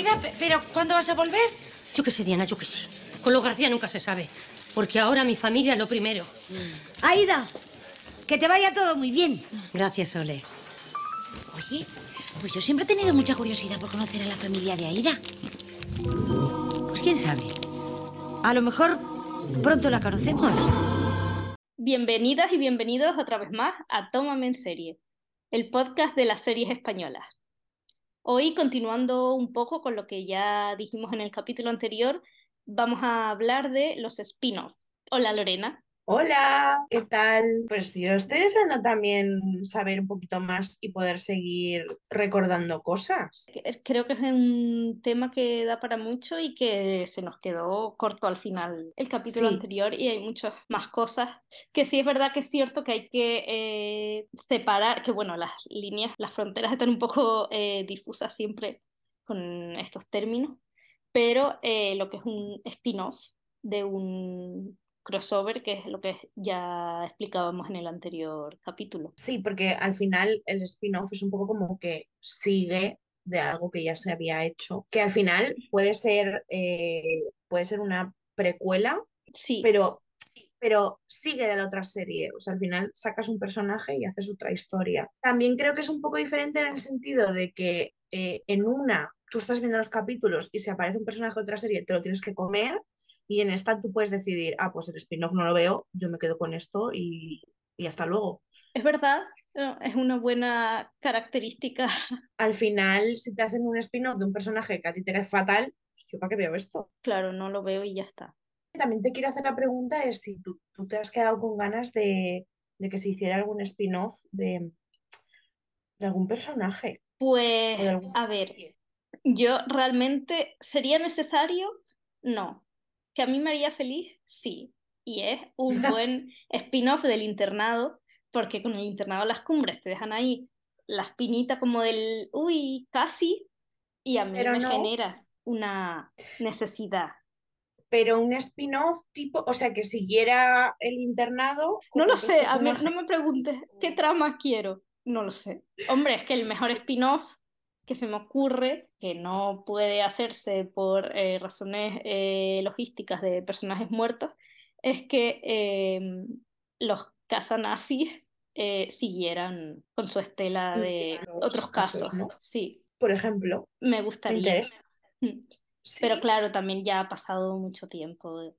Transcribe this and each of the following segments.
Aida, pe- pero ¿cuándo vas a volver? Yo qué sé, Diana, yo qué sé. Con los García nunca se sabe. Porque ahora mi familia es lo primero. Aida, que te vaya todo muy bien. Gracias, Ole. Oye, pues yo siempre he tenido mucha curiosidad por conocer a la familia de Aida. Pues quién sabe. A lo mejor pronto la conocemos. Bienvenidas y bienvenidos otra vez más a Tómame en Serie, el podcast de las series españolas. Hoy, continuando un poco con lo que ya dijimos en el capítulo anterior, vamos a hablar de los spin-off. Hola Lorena. Hola, ¿qué tal? Pues yo estoy deseando también saber un poquito más y poder seguir recordando cosas. Creo que es un tema que da para mucho y que se nos quedó corto al final el capítulo Sí. anterior y hay muchas más cosas que sí es verdad que es cierto que hay que eh, separar, que bueno, las líneas, las fronteras están un poco eh, difusas siempre con estos términos, pero eh, lo que es un spin-off de un crossover, que es lo que ya explicábamos en el anterior capítulo. Sí, porque al final el spin-off es un poco como que sigue de algo que ya se había hecho, que al final puede ser, eh, puede ser una precuela, Sí, pero, pero sigue de la otra serie. O sea, al final sacas un personaje y haces otra historia. También creo que es un poco diferente en el sentido de que eh, en una tú estás viendo los capítulos y se aparece un personaje de otra serie, te lo tienes que comer. Y en esta tú puedes decidir, ah, pues el spin-off no lo veo, yo me quedo con esto y, y hasta luego. es verdad, eh, es una buena característica. Al final, si te hacen un spin-off de un personaje que a ti te cae fatal, pues yo para qué veo esto. Claro, no lo veo y ya está. También te quiero hacer la pregunta es si tú, tú te has quedado con ganas de, de que se hiciera algún spin-off de, de algún personaje Pues, algún a ver, yo realmente, ¿sería necesario? No. ¿Que a mí me haría feliz? Sí. Y es un buen spin-off del internado, porque con el internado Las Cumbres te dejan ahí la espinita como del, uy, casi, y a mí Pero me no. genera una necesidad. Pero un spin-off tipo, o sea, que siguiera el internado. No lo sé, a mí, no me preguntes qué tramas quiero, no lo sé. Hombre, es que el mejor spin-off que se me ocurre, que no puede hacerse por eh, razones eh, logísticas de personajes muertos, es que eh, los casanazis eh, siguieran con su estela de otros casos. ¿no? Sí, Por ejemplo, me me gustaría. interesa. Mm. Sí. Pero claro, también ya ha pasado mucho tiempo.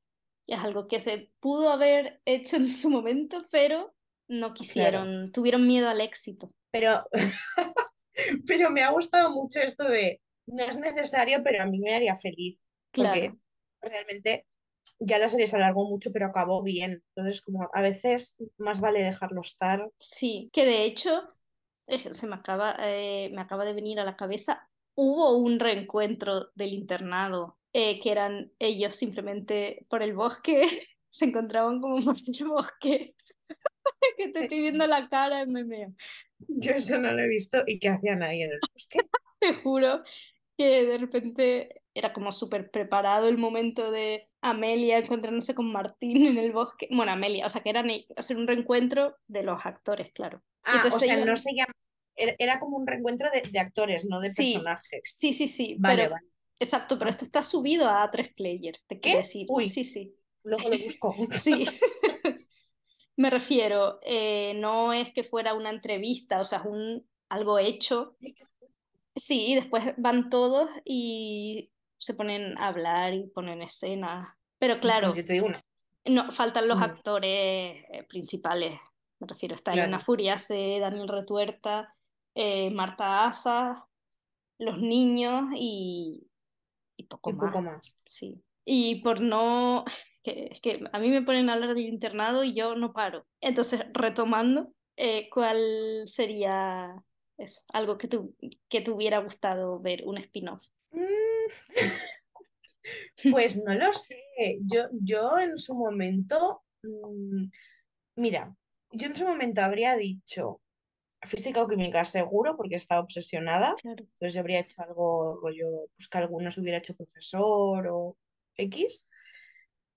Y es algo que se pudo haber hecho en su momento, pero no quisieron, tuvieron miedo al éxito. Pero, pero me ha gustado mucho esto de no es necesario, pero a mí me haría feliz. Porque Claro. realmente ya la serie se alargó mucho, pero acabó bien. Entonces, como a veces más vale dejarlo estar. Sí, que de hecho, se me acaba, eh, me acaba de venir a la cabeza, hubo un reencuentro del internado, eh, que eran ellos simplemente por el bosque, se encontraban como por el bosque. Que te estoy viendo la cara, me meo. Yo eso no lo he visto. ¿Y qué hacían ahí en el bosque? Te juro que de repente era como súper preparado el momento de Amelia encontrándose con Martín en el bosque. Bueno, Amelia, o sea que eran e- hacer un reencuentro de los actores, claro. Y Ah, o entonces sea, iban- no se llama. Era, como un reencuentro de, de actores, no de Sí. personajes. Sí, sí, sí, Vale, pero vale. exacto, pero Ah. esto está subido a A3 Player, te quiero ¿Qué? decir. Uy. Sí, sí. Luego lo busco. Sí. Me refiero, eh, no es que fuera una entrevista, o sea, es un algo hecho. Sí, y después van todos y se ponen a hablar y ponen escenas. Pero claro, yo te digo una. no, faltan los Mm. actores eh, principales. Me refiero, está Elena Claro. Furiase, Daniel Retuerta, eh, Marta Asa, los niños y, y poco más. poco más. Sí. Y por no, que, es que a mí me ponen a hablar del internado y yo no paro. Entonces, retomando, eh, ¿cuál sería eso? Algo que, tu- que te hubiera gustado ver, un spin-off. Mm. Pues no lo sé. Yo, yo en su momento, mm, mira, yo en su momento habría dicho física o química seguro porque estaba obsesionada. Claro. Entonces yo habría hecho algo rollo, pues que alguno se hubiera hecho profesor o X.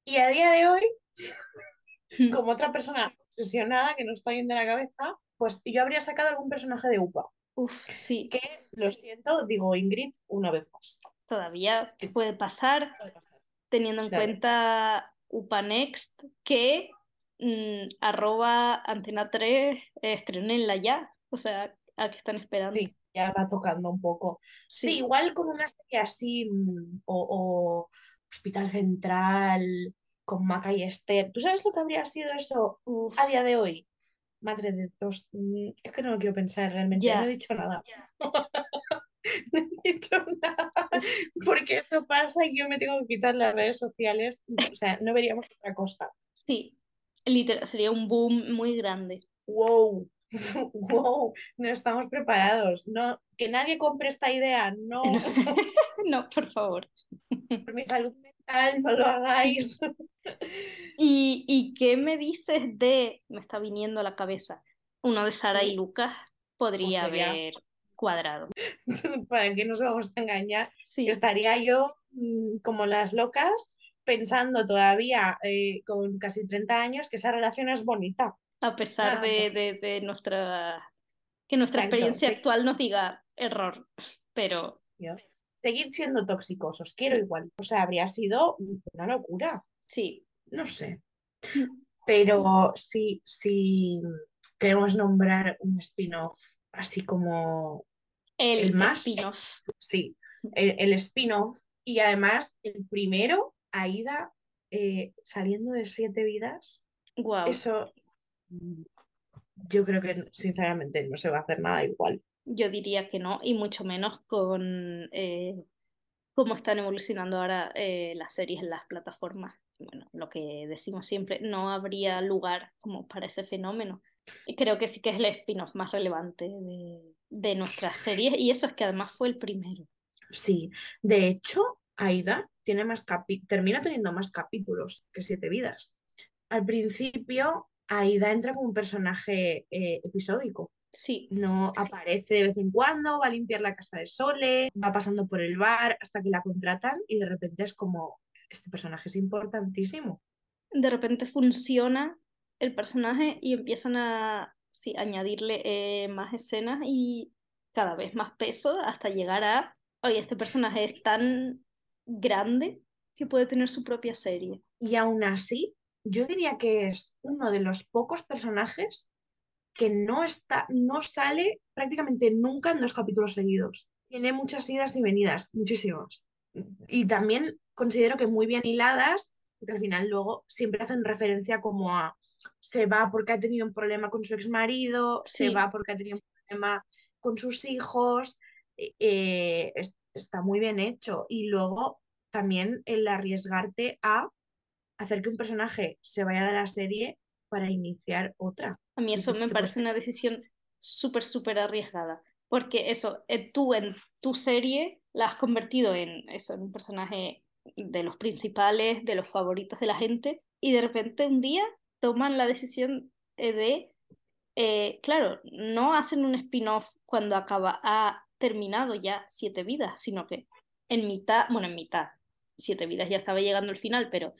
Y a día de hoy, como otra persona obsesionada que no está bien de la cabeza, pues yo habría sacado algún personaje de UPA. Uf, sí. Que, lo siento, digo Ingrid una vez más. todavía puede pasar, teniendo en Claro. cuenta UPANext, que mm, arroba Antena 3 estrenenla ya. O sea, ¿a qué están esperando? Sí, ya va tocando un poco. Sí, Sí. igual con una serie así, mm, o, o Hospital Central, con Maca y Esther. ¿Tú sabes lo que habría sido eso Uf, a día de hoy? Madre de Dios, mm, es que no lo quiero pensar realmente, no he dicho nada. No he dicho nada, porque eso pasa y yo me tengo que quitar las redes sociales, o sea, no veríamos otra cosa. sí, literal, sería un boom muy grande. Wow, wow, no estamos preparados. No, que nadie compre esta idea, no, No, por favor. por mi salud mental, no lo hagáis. ¿Y, y qué me dices de, me está viniendo a la cabeza, uno de Sara y Lucas podría Pues haber cuadrado? ¿Para qué nos vamos a engañar? Sí, Estaría yo mm, como las locas pensando todavía eh, con casi 30 años que esa relación es bonita. A pesar Ah, de, de, de nuestra, que nuestra Exacto, experiencia sí. actual nos diga error, pero Yo, Seguid siendo tóxicos, os quiero igual. O sea, habría sido una locura. sí, No sé. Mm. Pero sí, sí queremos nombrar un spin-off así como, el, El más- spin-off. sí, el, el spin-off y además el primero, Aida eh, saliendo de siete vidas, Guau. eso yo creo que sinceramente no se va a hacer nada igual. Yo diría que no, y mucho menos con eh, cómo están evolucionando ahora eh, las series en las plataformas. Bueno, lo que decimos siempre, no habría lugar como para ese fenómeno. Y creo que sí que es el spin-off más relevante de, de nuestras series, y eso es que además fue el primero. Sí, de hecho, Aida tiene más termina teniendo más capítulos que Siete Vidas. Al principio, Aida entra como un personaje eh, episódico. Sí, No aparece de vez en cuando, va a limpiar la casa de Sole, va pasando por el bar hasta que la contratan y de repente es como, este personaje es importantísimo. de repente funciona el personaje y empiezan a sí, añadirle eh, más escenas y cada vez más peso hasta llegar a, oye, este personaje es tan grande que puede tener su propia serie. Y aún así, yo diría que es uno de los pocos personajes que no está, no sale prácticamente nunca en dos capítulos seguidos. Tiene muchas idas y venidas, muchísimas. Y también considero que muy bien hiladas, porque al final luego siempre hacen referencia como a se va porque ha tenido un problema con su exmarido, se Sí. va porque ha tenido un problema con sus hijos. eh, eh, es- está muy bien hecho. Y luego también el arriesgarte a hacer que un personaje se vaya de la serie para iniciar otra. A mí eso me parece una decisión súper, súper arriesgada. Porque eso, eh, tú en tu serie la has convertido en eso, en un personaje de los principales, de los favoritos de la gente, y de repente un día toman la decisión eh, de, eh, claro, no hacen un spin-off cuando acaba, ha terminado ya Siete Vidas, sino que en mitad, bueno, en mitad, Siete Vidas ya estaba llegando al final, pero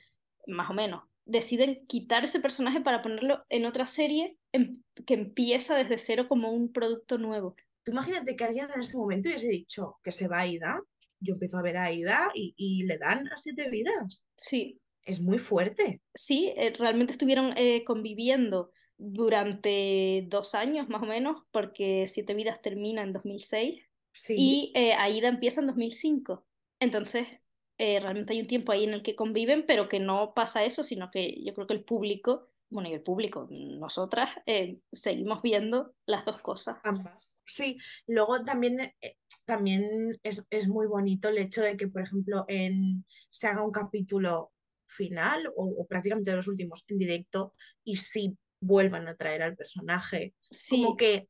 más o menos, deciden quitar ese personaje para ponerlo en otra serie em- que empieza desde cero como un producto nuevo. Tú imagínate que alguien en ese momento hubiese dicho que se va a Ida. Yo empiezo a ver a Ida y, y le dan a siete vidas. Sí, Es muy fuerte. sí, eh, realmente estuvieron eh, conviviendo durante dos años más o menos, porque Siete Vidas termina en 2006 Sí. y eh, Aida empieza en 2005. Entonces, eh, realmente hay un tiempo ahí en el que conviven, pero que no pasa eso, sino que yo creo que el público, bueno, y el público, nosotras, eh, seguimos viendo las dos cosas. Ambas. Sí, luego también, eh, también es, es muy bonito el hecho de que, por ejemplo, en, se haga un capítulo final o, o prácticamente de los últimos en directo y sí vuelvan a traer al personaje. Sí, Como que,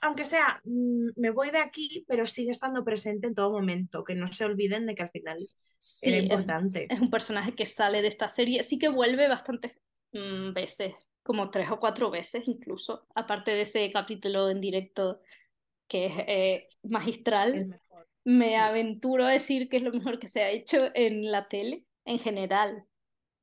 aunque sea, mm, me voy de aquí, pero sigue estando presente en todo momento, que no se olviden de que al final sí, era es- importante. es un personaje que sale de esta serie, sí que vuelve bastantes mm, veces, como tres o cuatro veces incluso, aparte de ese capítulo en directo que es eh, magistral, me aventuro a decir que es lo mejor que se ha hecho en la tele en general.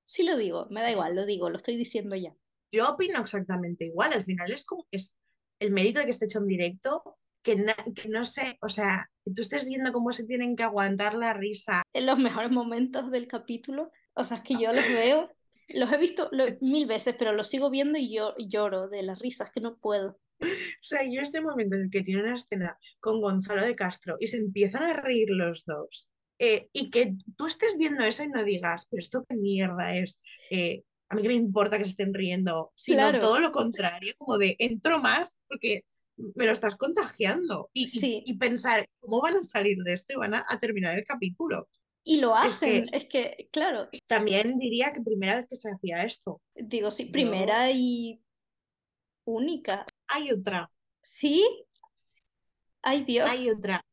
Sí lo digo, me da igual, lo digo, lo estoy diciendo ya. Yo opino exactamente igual, al final es como es el mérito de que esté hecho en directo que, que no sé, o sea, que tú estés viendo cómo se tienen que aguantar la risa. En los mejores momentos del capítulo, o sea, es que yo los veo, los he visto mil veces, pero los sigo viendo y yo lloro de las risas, que no puedo. O sea, yo este momento en el que tiene una escena con Gonzalo de Castro y se empiezan a reír los dos, eh, y que tú estés viendo eso y no digas, pero esto qué mierda es, eh, a mí que me importa que se estén riendo, sino todo lo contrario, como de entro más porque me lo estás contagiando y, y, pensar cómo van a salir de esto y van a, terminar el capítulo. Y lo hacen, es que, claro. También diría que primera vez que se hacía esto. Digo, sí, primera y única. Hay otra. ¿Sí? Ay, Dios. Hay otra.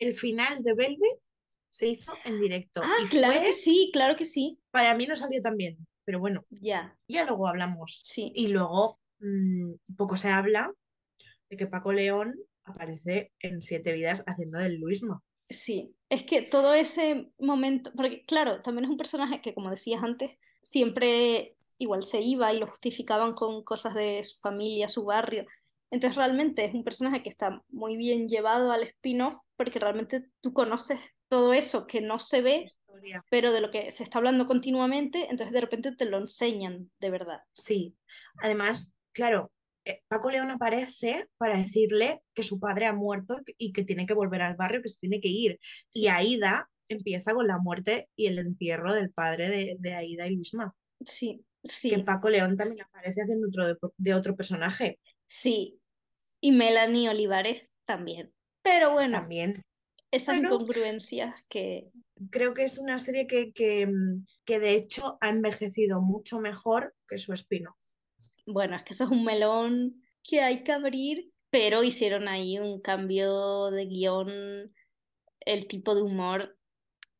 El final de Velvet se hizo en directo. Ah, claro que sí, claro que sí. Para mí no salió tan bien, pero bueno. Ya. Ya luego hablamos. Sí. Y luego mm, poco se habla de que Paco León aparece en Siete Vidas haciendo del Luismo. Sí, es que todo ese momento, porque claro, también es un personaje que, como decías antes, siempre igual se iba y lo justificaban con cosas de su familia, su barrio. Entonces realmente es un personaje que está muy bien llevado al spin-off porque realmente tú conoces todo eso que no se ve, pero de lo que se está hablando continuamente, entonces de repente te lo enseñan de verdad. Sí, además, claro, eh, Paco León aparece para decirle que su padre ha muerto y que tiene que volver al barrio, que se tiene que ir. Y Aida empieza con la muerte y el entierro del padre de, de Aida y Luisma. Sí, sí. Que Paco León también aparece haciendo otro de, otro personaje. Sí. Y Melanie Olivares también. Pero bueno. También. Esas incongruencias que. Creo que es una serie que, que, que de hecho ha envejecido mucho mejor que su espino. Bueno, es que eso es un melón que hay que abrir, pero hicieron ahí un cambio de guion, el tipo de humor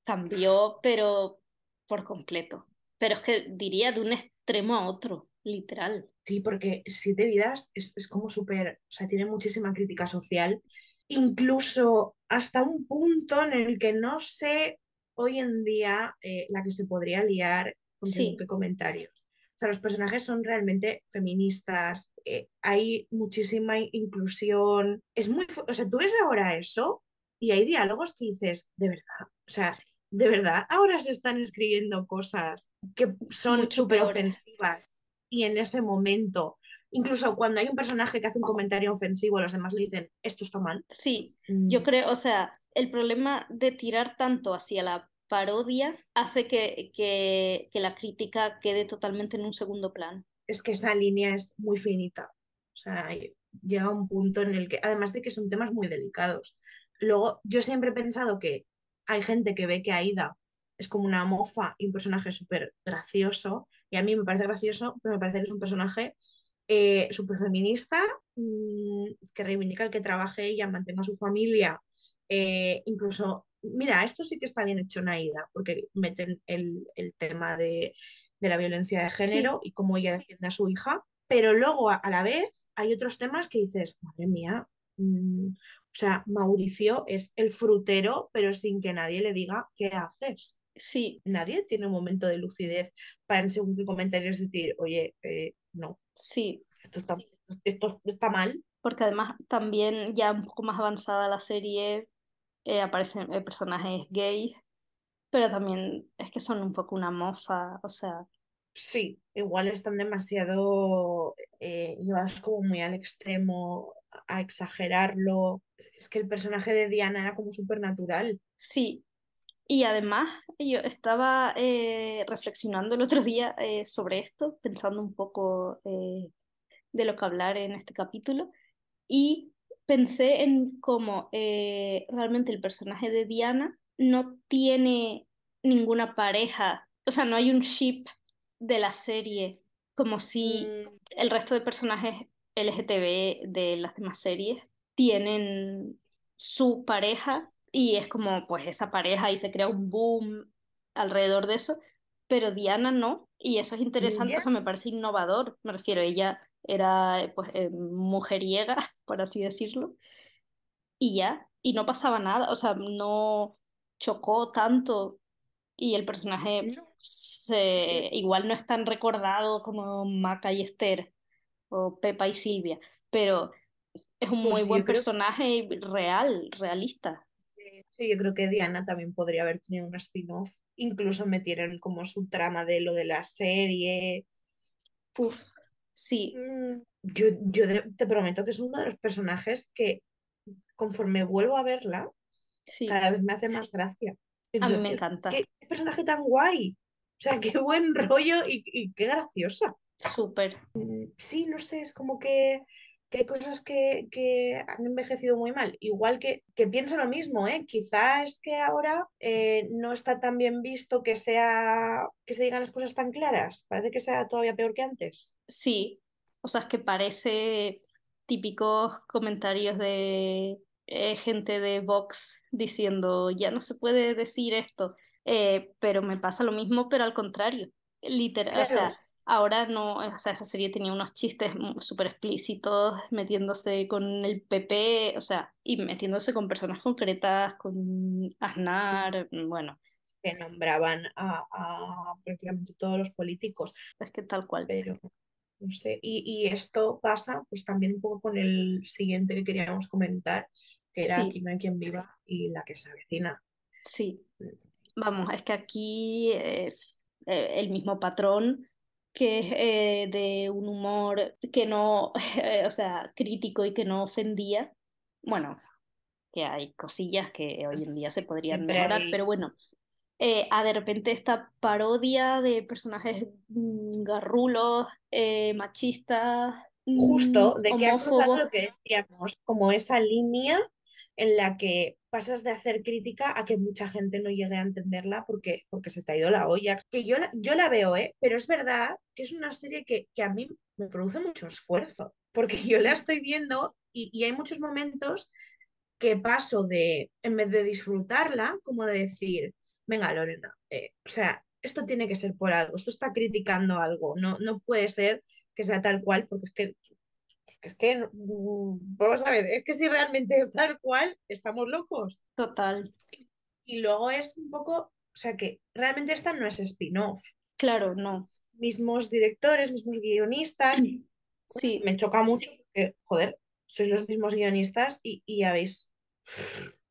cambió, pero por completo. Pero es que diría de un extremo a otro, literal. Sí, porque Siete Vidas es, es como súper, o sea, tiene muchísima crítica social, incluso hasta un punto en el que no sé hoy en día eh, la que se podría liar con qué comentarios. O sea, los personajes son realmente feministas, eh, hay muchísima inclusión, es muy, o sea, tú ves ahora eso y hay diálogos que dices, de verdad, o sea, de verdad, ahora se están escribiendo cosas que son súper ofensivas y en ese momento, incluso cuando hay un personaje que hace un comentario ofensivo, los demás le dicen, esto está mal. Sí, yo mm. creo, o sea, el problema de tirar tanto hacia la parodia hace que, que, que, la crítica quede totalmente en un segundo plano. Es que esa línea es muy finita. O sea, llega un punto en el que, además de que son temas muy delicados. Luego, yo siempre he pensado que hay gente que ve que Aida es como una mofa y un personaje súper gracioso, y a mí me parece gracioso, pero me parece que es un personaje eh, súper feminista, mm, que reivindica el que trabaje ella, mantenga a su familia, eh, incluso mira, esto sí que está bien hecho en Aida, porque meten el, tema de, la violencia de género y cómo ella defiende a su hija, pero luego a, la vez hay otros temas que dices, madre mía, mm, o sea, Mauricio es el frutero, pero sin que nadie le diga qué haces. Sí. Nadie tiene un momento de lucidez para en según qué comentarios decir, oye, eh, no. Sí. Esto está, esto está mal. Porque además también ya un poco más avanzada la serie, eh, aparecen eh, personajes gays, pero también es que son un poco una mofa, o sea. Sí, igual están demasiado eh, llevados como muy al extremo, a exagerarlo. Es que el personaje de Diana era como supernatural. Sí, y además yo estaba eh, reflexionando el otro día sobre esto, pensando un poco de lo que hablar en este capítulo, y pensé en cómo eh, realmente el personaje de Diana no tiene ninguna pareja, o sea, no hay un ship de la serie como si mm. el resto de personajes LGTB de las demás series tienen su pareja y es como pues esa pareja y se crea un boom alrededor de eso, pero Diana no, y eso es interesante, eso me parece innovador, me refiero, ella era pues eh, mujeriega, por así decirlo, y ya, y no pasaba nada, o sea, no chocó tanto y el personaje se, igual no es tan recordado como Maca y Esther o Pepa y Silvia, pero es un Pues muy buen personaje real, realista. Sí, yo creo que Diana también podría haber tenido un spin-off. Incluso metieron como su trama de lo de la serie. Uf, sí, Mm, Yo, yo te prometo que es uno de los personajes que conforme vuelvo a verla, sí, cada vez me hace más gracia. a mí me "Qué- encanta. Qué, qué personaje tan guay. O sea, qué buen rollo y, y qué graciosa. Súper. Sí, no sé, es como que, que hay cosas que, que han envejecido muy mal. Igual que, que pienso lo mismo, ¿eh? Quizá es que ahora eh, no está tan bien visto que sea, que se digan las cosas tan claras. Parece que sea todavía peor que antes. Sí, o sea, es que parece típicos comentarios de eh, gente de Vox diciendo, ya no se puede decir esto, Eh, pero me pasa lo mismo, pero al contrario, literal, o sea. Ahora no, o sea, esa serie tenía unos chistes súper explícitos, metiéndose con el PP, o sea, y metiéndose con personas concretas, con Aznar, bueno, Que nombraban a, a prácticamente todos los políticos. es que tal cual. Pero no sé. Y, y esto pasa pues también un poco con el siguiente que queríamos comentar, que era Sí. Aquí no hay quien viva y la que se avecina. Sí, vamos, es que aquí eh, el mismo patrón que es eh, de un humor que no, o sea, crítico y que no ofendía. Bueno, que hay cosillas que hoy en día se podrían Siempre mejorar, hay- pero bueno, eh, a de repente esta parodia de personajes garrulos, eh, machistas, mm, Justo, de que ha cruzado homófobos. lo que decíamos, como esa línea en la que pasas de hacer crítica a que mucha gente no llegue a entenderla porque, porque se te ha ido la olla. Que yo la, yo la veo, ¿eh? Pero es verdad que es una serie que, que a mí me produce mucho esfuerzo, porque yo la estoy viendo y, y hay muchos momentos que paso de, en vez de disfrutarla, como de decir, venga, Lorena, eh, o sea, esto tiene que ser por algo, esto está criticando algo, no, no puede ser que sea tal cual, porque es que es que, mm, vamos a ver, es que si realmente es tal cual, estamos locos. Total, Y luego es un poco, o sea que realmente esta no es spin-off. claro, no. Mismos directores, mismos guionistas. Sí, Me choca mucho porque, joder, sois los mismos guionistas y, y habéis,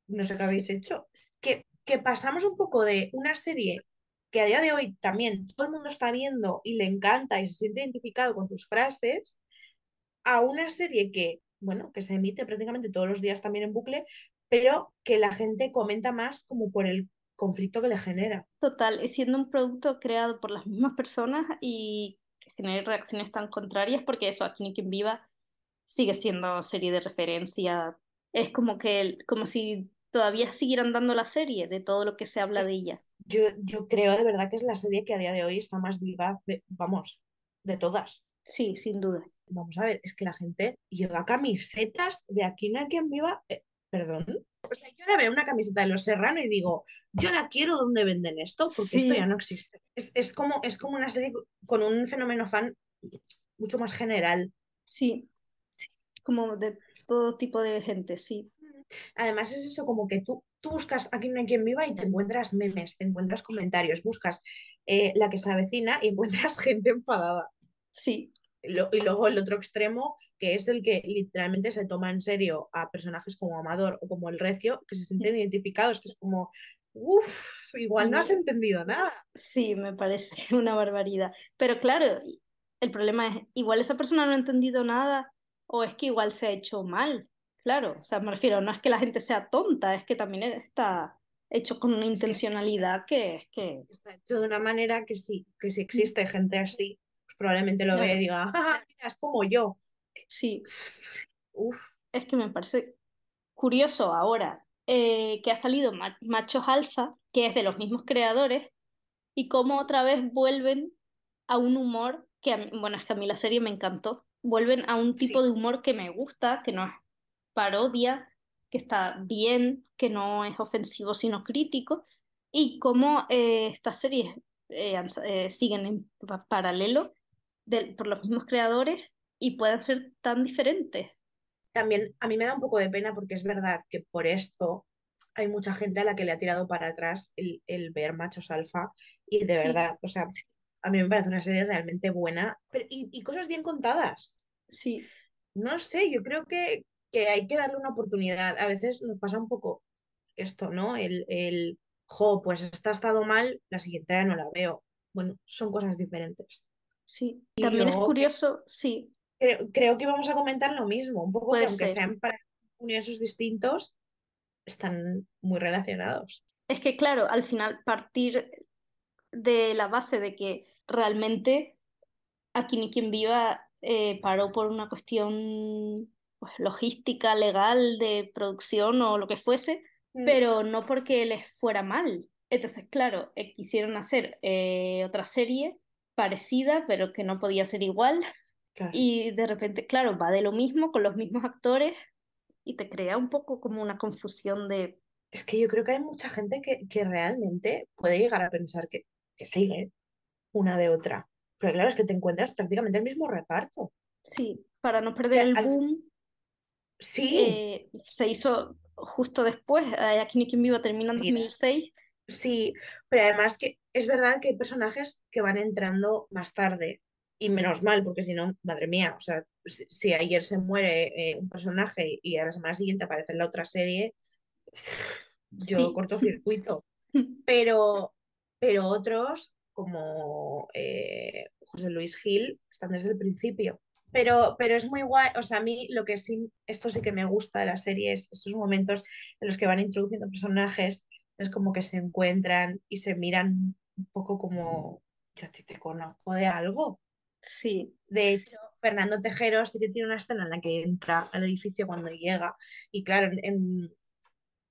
no sé qué habéis hecho. Que, que pasamos un poco de una serie que a día de hoy también todo el mundo está viendo y le encanta y se siente identificado con sus frases, a una serie que, bueno, que se emite prácticamente todos los días también en bucle, pero que la gente comenta más como por el conflicto que le genera. Total, siendo un producto creado por las mismas personas y que genere reacciones tan contrarias, porque eso, Aquí ni quien viva sigue siendo serie de referencia. Es como que, como si todavía siguieran dando la serie de todo lo que se habla de ella. Yo, yo creo de verdad que es la serie que a día de hoy está más viva, de- vamos, de todas. Sí, sin duda. Vamos a ver, es que la gente lleva camisetas de Aquí no hay quien viva, eh, perdón. O sea, yo ahora veo una camiseta de Los Serrano y digo, yo la quiero donde venden esto, porque esto ya no existe. Es, es como, es como una serie con un fenómeno fan mucho más general. Sí, como de todo tipo de gente, sí. Además es eso, como que tú, tú buscas Aquí no hay quien viva y te encuentras memes, te encuentras comentarios, buscas eh, la que se avecina y encuentras gente enfadada. Sí, Lo- y luego el otro extremo, que es el que literalmente se toma en serio a personajes como Amador o como El Recio, que se sienten identificados, que es como, uff, igual no has Mm. entendido nada. sí, me parece una barbaridad. Pero claro, el problema es, igual esa persona no ha entendido nada o es que igual se ha hecho mal. Claro, o sea, me refiero, no es que la gente sea tonta, es que también está hecho con una intencionalidad que es que... Está hecho de una manera que sí, que si existe gente así, probablemente lo Claro. ve y diga, "Ah, mira, es como yo. Sí, Uff, es que me parece curioso ahora eh, que ha salido Ma- Machos Alfa, que es de los mismos creadores, y cómo otra vez vuelven a un humor que, a mí- bueno, es que a mí la serie me encantó. Vuelven a un tipo Sí. de humor que me gusta, que no es parodia, que está bien, que no es ofensivo sino crítico, y cómo eh, estas series eh, eh, siguen en pa- paralelo del- por los mismos creadores y pueden ser tan diferentes. también a mí me da un poco de pena porque es verdad que por esto hay mucha gente a la que le ha tirado para atrás el, el ver machos alfa y de Sí. verdad, o sea, a mí me parece una serie realmente buena pero, y, y cosas bien contadas. Sí, No sé, yo creo que, que hay que darle una oportunidad. A veces nos pasa un poco esto, ¿no? El, el jo, pues esta ha estado mal, la siguiente ya no la veo. Bueno, son cosas diferentes. Sí, Y también es curioso, sí, Creo, creo que vamos a comentar lo mismo, un poco Puede que aunque ser. sean para universos distintos, están muy relacionados. Es que, claro, al final partir de la base de que realmente aquí ni quien viva eh, paró por una cuestión pues, logística, legal, de producción o lo que fuese, Mm. pero no porque les fuera mal. Entonces, claro, eh, quisieron hacer eh, otra serie parecida, pero que no podía ser igual. Claro. Y de repente, claro, va de lo mismo, con los mismos actores, y te crea un poco como una confusión de Es que yo creo que hay mucha gente que, que realmente puede llegar a pensar que, que sigue una de otra. Pero claro, es que te encuentras prácticamente el mismo reparto. Sí, para no perder Que el al- boom, Sí, eh, se hizo justo después. eh, Aquí ni quien viva termina en Mira. 2006. Sí, pero además que es verdad que hay personajes que van entrando más tarde. Y menos mal, porque si no, madre mía, o sea, si, si ayer se muere eh, un personaje y a la semana siguiente aparece en la otra serie, yo Sí. cortocircuito. pero, pero otros, como eh, José Luis Gil, están desde el principio. Pero, pero es muy guay, o sea, a mí lo que sí, esto sí que me gusta de la serie es esos momentos en los que van introduciendo personajes, es como que se encuentran y se miran un poco como, yo ti te conozco de algo. Sí, De hecho, Fernando Tejero sí que tiene una escena en la que entra al edificio cuando llega y claro, en,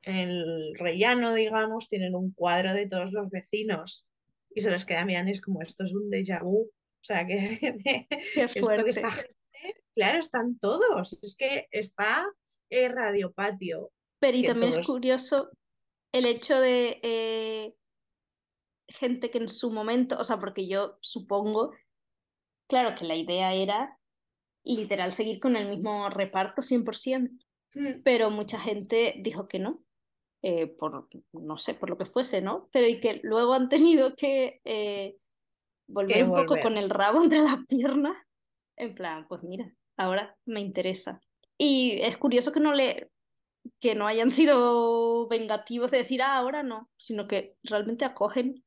el rellano, digamos, tienen un cuadro de todos los vecinos y se los queda mirando y es como, esto es un déjà vu. O sea, que qué esto que fuerte. esta gente, claro, están todos. Es que está eh, Radio Patio. Pero y también es curioso el hecho de eh, gente que en su momento, o sea, porque yo supongo, claro que la idea era literal seguir con el mismo reparto 100%, Mm, pero mucha gente dijo que no, eh, por, no sé, por lo que fuese, ¿no? Pero y que luego han tenido que eh, volver Que un poco con el rabo entre las piernas, en plan, pues mira, ahora me interesa. Y es curioso que no le que no hayan sido vengativos de decir, ah, ahora no, sino que realmente acogen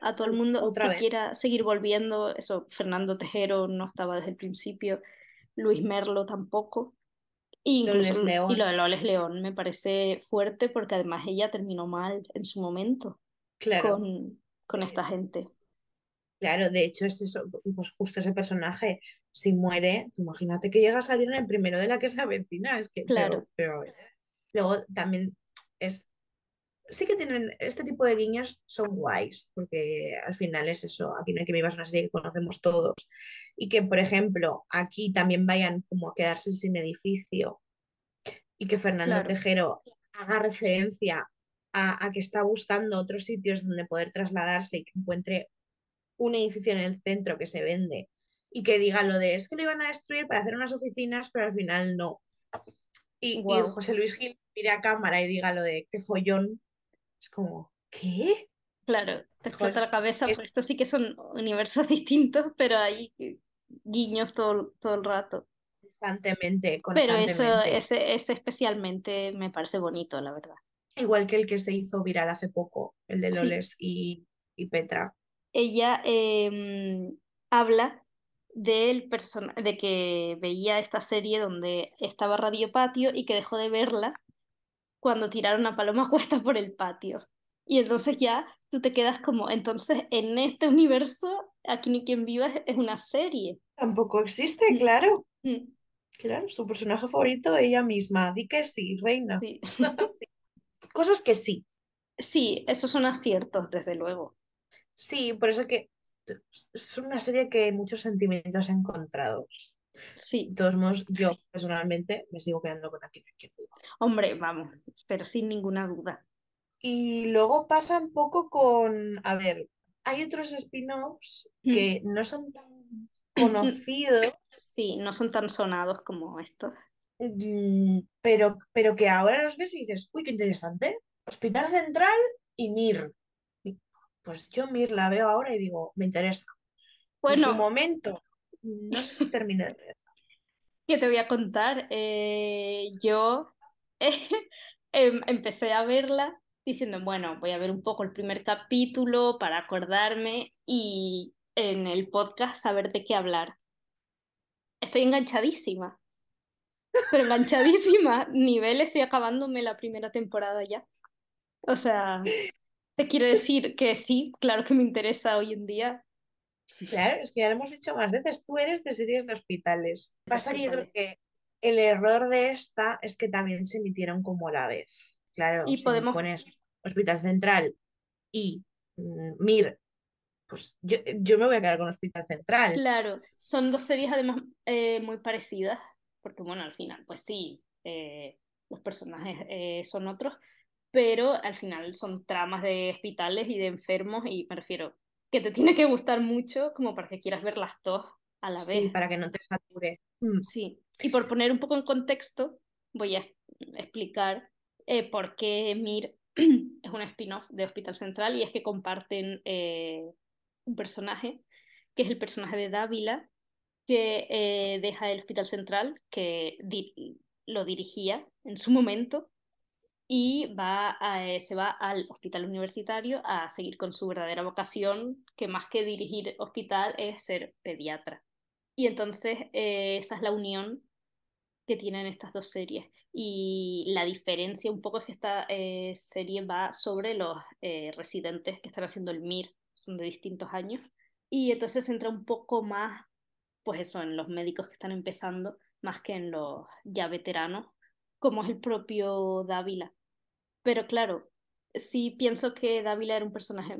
a todo el mundo Otra que vez. quiera seguir volviendo. Eso, Fernando Tejero no estaba desde el principio, Luis Merlo tampoco. E incluso, Loles León. y lo de Loles León me parece fuerte porque además ella terminó mal en su momento Claro, con, con esta gente. claro, de hecho es eso, pues justo ese personaje, si muere, imagínate que llega a salir en el primero de la que se avecina, es que, Claro. pero, pero luego también es, sí que tienen, este tipo de guiños son guays, porque al final es eso, aquí no hay que vivas una serie que conocemos todos, y que, por ejemplo, aquí también vayan como a quedarse sin edificio, y que Fernando Claro. Tejero haga referencia a, a que está buscando otros sitios donde poder trasladarse y que encuentre un edificio en el centro que se vende y que diga lo de es que lo iban a destruir para hacer unas oficinas, pero al final no. Y, y Guau. José Luis Gil mire a cámara y diga lo de qué follón. Es como, ¿qué? Claro, te explota la cabeza, es- porque estos sí que son universos distintos, pero hay guiños todo, todo el rato. Constantemente, Pero eso, constantemente. ese, ese especialmente me parece bonito, la verdad. Igual que el que se hizo viral hace poco, el de Sí. Loles y, y Petra. Ella eh, habla del persona de que veía esta serie donde estaba Radio Patio y que dejó de verla cuando tiraron a Paloma Cuesta por el patio. Y entonces ya tú te quedas como, entonces en este universo, Aquí ni quien viva es- es una serie. Tampoco existe, Mm. claro. Mm, Claro, su personaje favorito, ella misma. Di que sí, reina. Sí. Cosas que sí. Sí, esos son aciertos, desde luego. Sí, por eso que es una serie que muchos sentimientos encontrados. Sí, De todos modos, yo personalmente me sigo quedando con Aquí viva. hombre, vamos, pero sin ninguna duda. Y luego pasa un poco con, a ver, hay otros spin-offs Mm. que no son tan conocidos, Sí, no son tan sonados como estos. mm, pero, pero que ahora los ves y dices, uy, qué interesante. Hospital Central y Mir. Pues yo Mir la veo ahora y digo, me interesa. En su momento, no sé si terminé de ver. ¿Qué te voy a contar? Eh, yo em, empecé a verla diciendo, bueno, voy a ver un poco el primer capítulo para acordarme y en el podcast saber de qué hablar. Estoy enganchadísima, pero enganchadísima. Niveles estoy acabándome la primera temporada ya. O sea, te quiero decir que sí, claro que me interesa hoy en día. Claro, es que ya lo hemos dicho más veces, tú eres de series de hospitales. Pasa que yo creo que el error de esta es que también se emitieron como a la vez. Claro, Y si podemos- pones Hospital Central y mm, Mir, pues yo, yo me voy a quedar con Hospital Central. Claro, son dos series además eh, muy parecidas, porque bueno, al final, pues sí, eh, los personajes eh, son otros, pero al final son tramas de hospitales y de enfermos y me refiero que te tiene que gustar mucho como para que quieras ver las dos a la Sí, vez. para que no te sature. Mm, Sí, y por poner un poco en contexto, voy a explicar eh, por qué Mir es un spin-off de Hospital Central y es que comparten eh, un personaje, que es el personaje de Dávila, que eh, deja el Hospital Central, que di- lo dirigía en su momento, y va eh, se va al hospital universitario a seguir con su verdadera vocación, que más que dirigir hospital es ser pediatra. Y entonces eh, esa es la unión que tienen estas dos series. Y la diferencia un poco es que esta eh, serie va sobre los eh, residentes que están haciendo el MIR, son de distintos años. Y entonces se centra un poco más, pues eso, en los médicos que están empezando, más que en los ya veteranos, como es el propio Dávila. Pero claro, sí pienso que Dávila era un personaje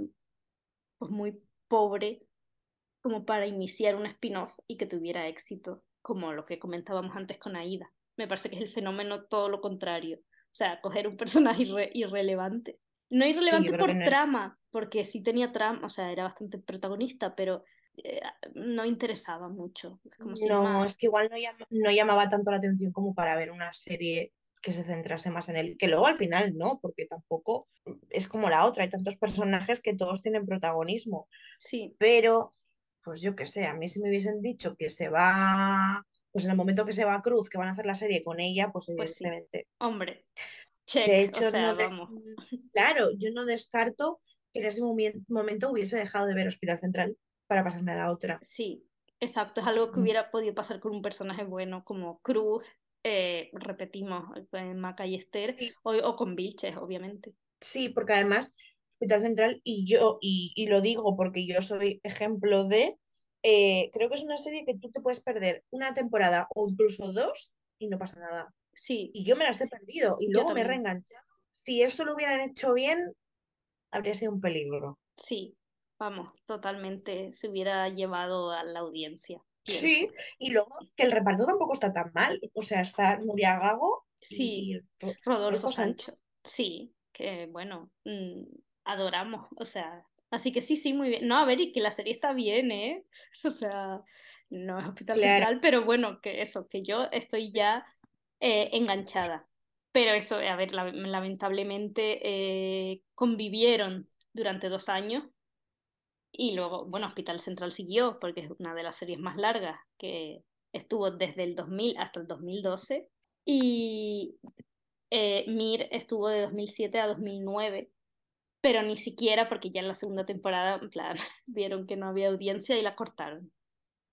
pues muy pobre como para iniciar un spin-off y que tuviera éxito, como lo que comentábamos antes con Aida. Me parece que es el fenómeno todo lo contrario. O sea, coger un personaje irre- irrelevante. No irrelevante creo por no trama, porque sí tenía trama, o sea, era bastante protagonista, pero eh, no interesaba mucho. Si No, más- es que igual no, llama- no llamaba tanto la atención como para ver una serie que se centrase más en él, que luego al final no, porque tampoco es como la otra, hay tantos personajes que todos tienen protagonismo, Sí, pero pues yo qué sé, a mí si me hubiesen dicho que se va, pues en el momento que se va a Cruz, que van a hacer la serie con ella, pues Pues sí. evidentemente. hombre, check, De hecho, o sea, no des- claro, yo no descarto que en ese momen- momento hubiese dejado de ver Hospital Central para pasarme a la otra. Sí, exacto, es algo que Mm. hubiera podido pasar con un personaje bueno como Cruz, eh, repetimos, con Maca y Esther, Sí. o, o con Vilches, obviamente. Sí, porque además Hospital Central y yo, y, y lo digo porque yo soy ejemplo de, eh, creo que es una serie que tú te puedes perder una temporada o incluso dos y no pasa nada. Sí, Y yo me las he perdido y Yo luego me he reenganchado. Si eso lo hubieran hecho bien, habría sido un peligro. sí, vamos, totalmente se hubiera llevado a la audiencia. Sí, pienso. y luego que el reparto tampoco está tan mal. O sea, está Nuria Gago Sí, y, y Ro- Rodolfo Rodolfo Sancho. Sí, que bueno, mm, adoramos, o sea, así que sí, sí, muy bien. No, a ver, y que la serie está bien, ¿eh? O sea, no es Hospital Claro. Central, pero bueno, que eso, que yo estoy ya eh, enganchada. Pero eso, a ver, la- lamentablemente eh, convivieron durante dos años y luego, bueno, Hospital Central siguió porque es una de las series más largas que estuvo desde el 2000 hasta el 2012 y eh, Mir estuvo de 2007 a 2009, pero ni siquiera porque ya en la segunda temporada, en plan, vieron que no había audiencia y la cortaron.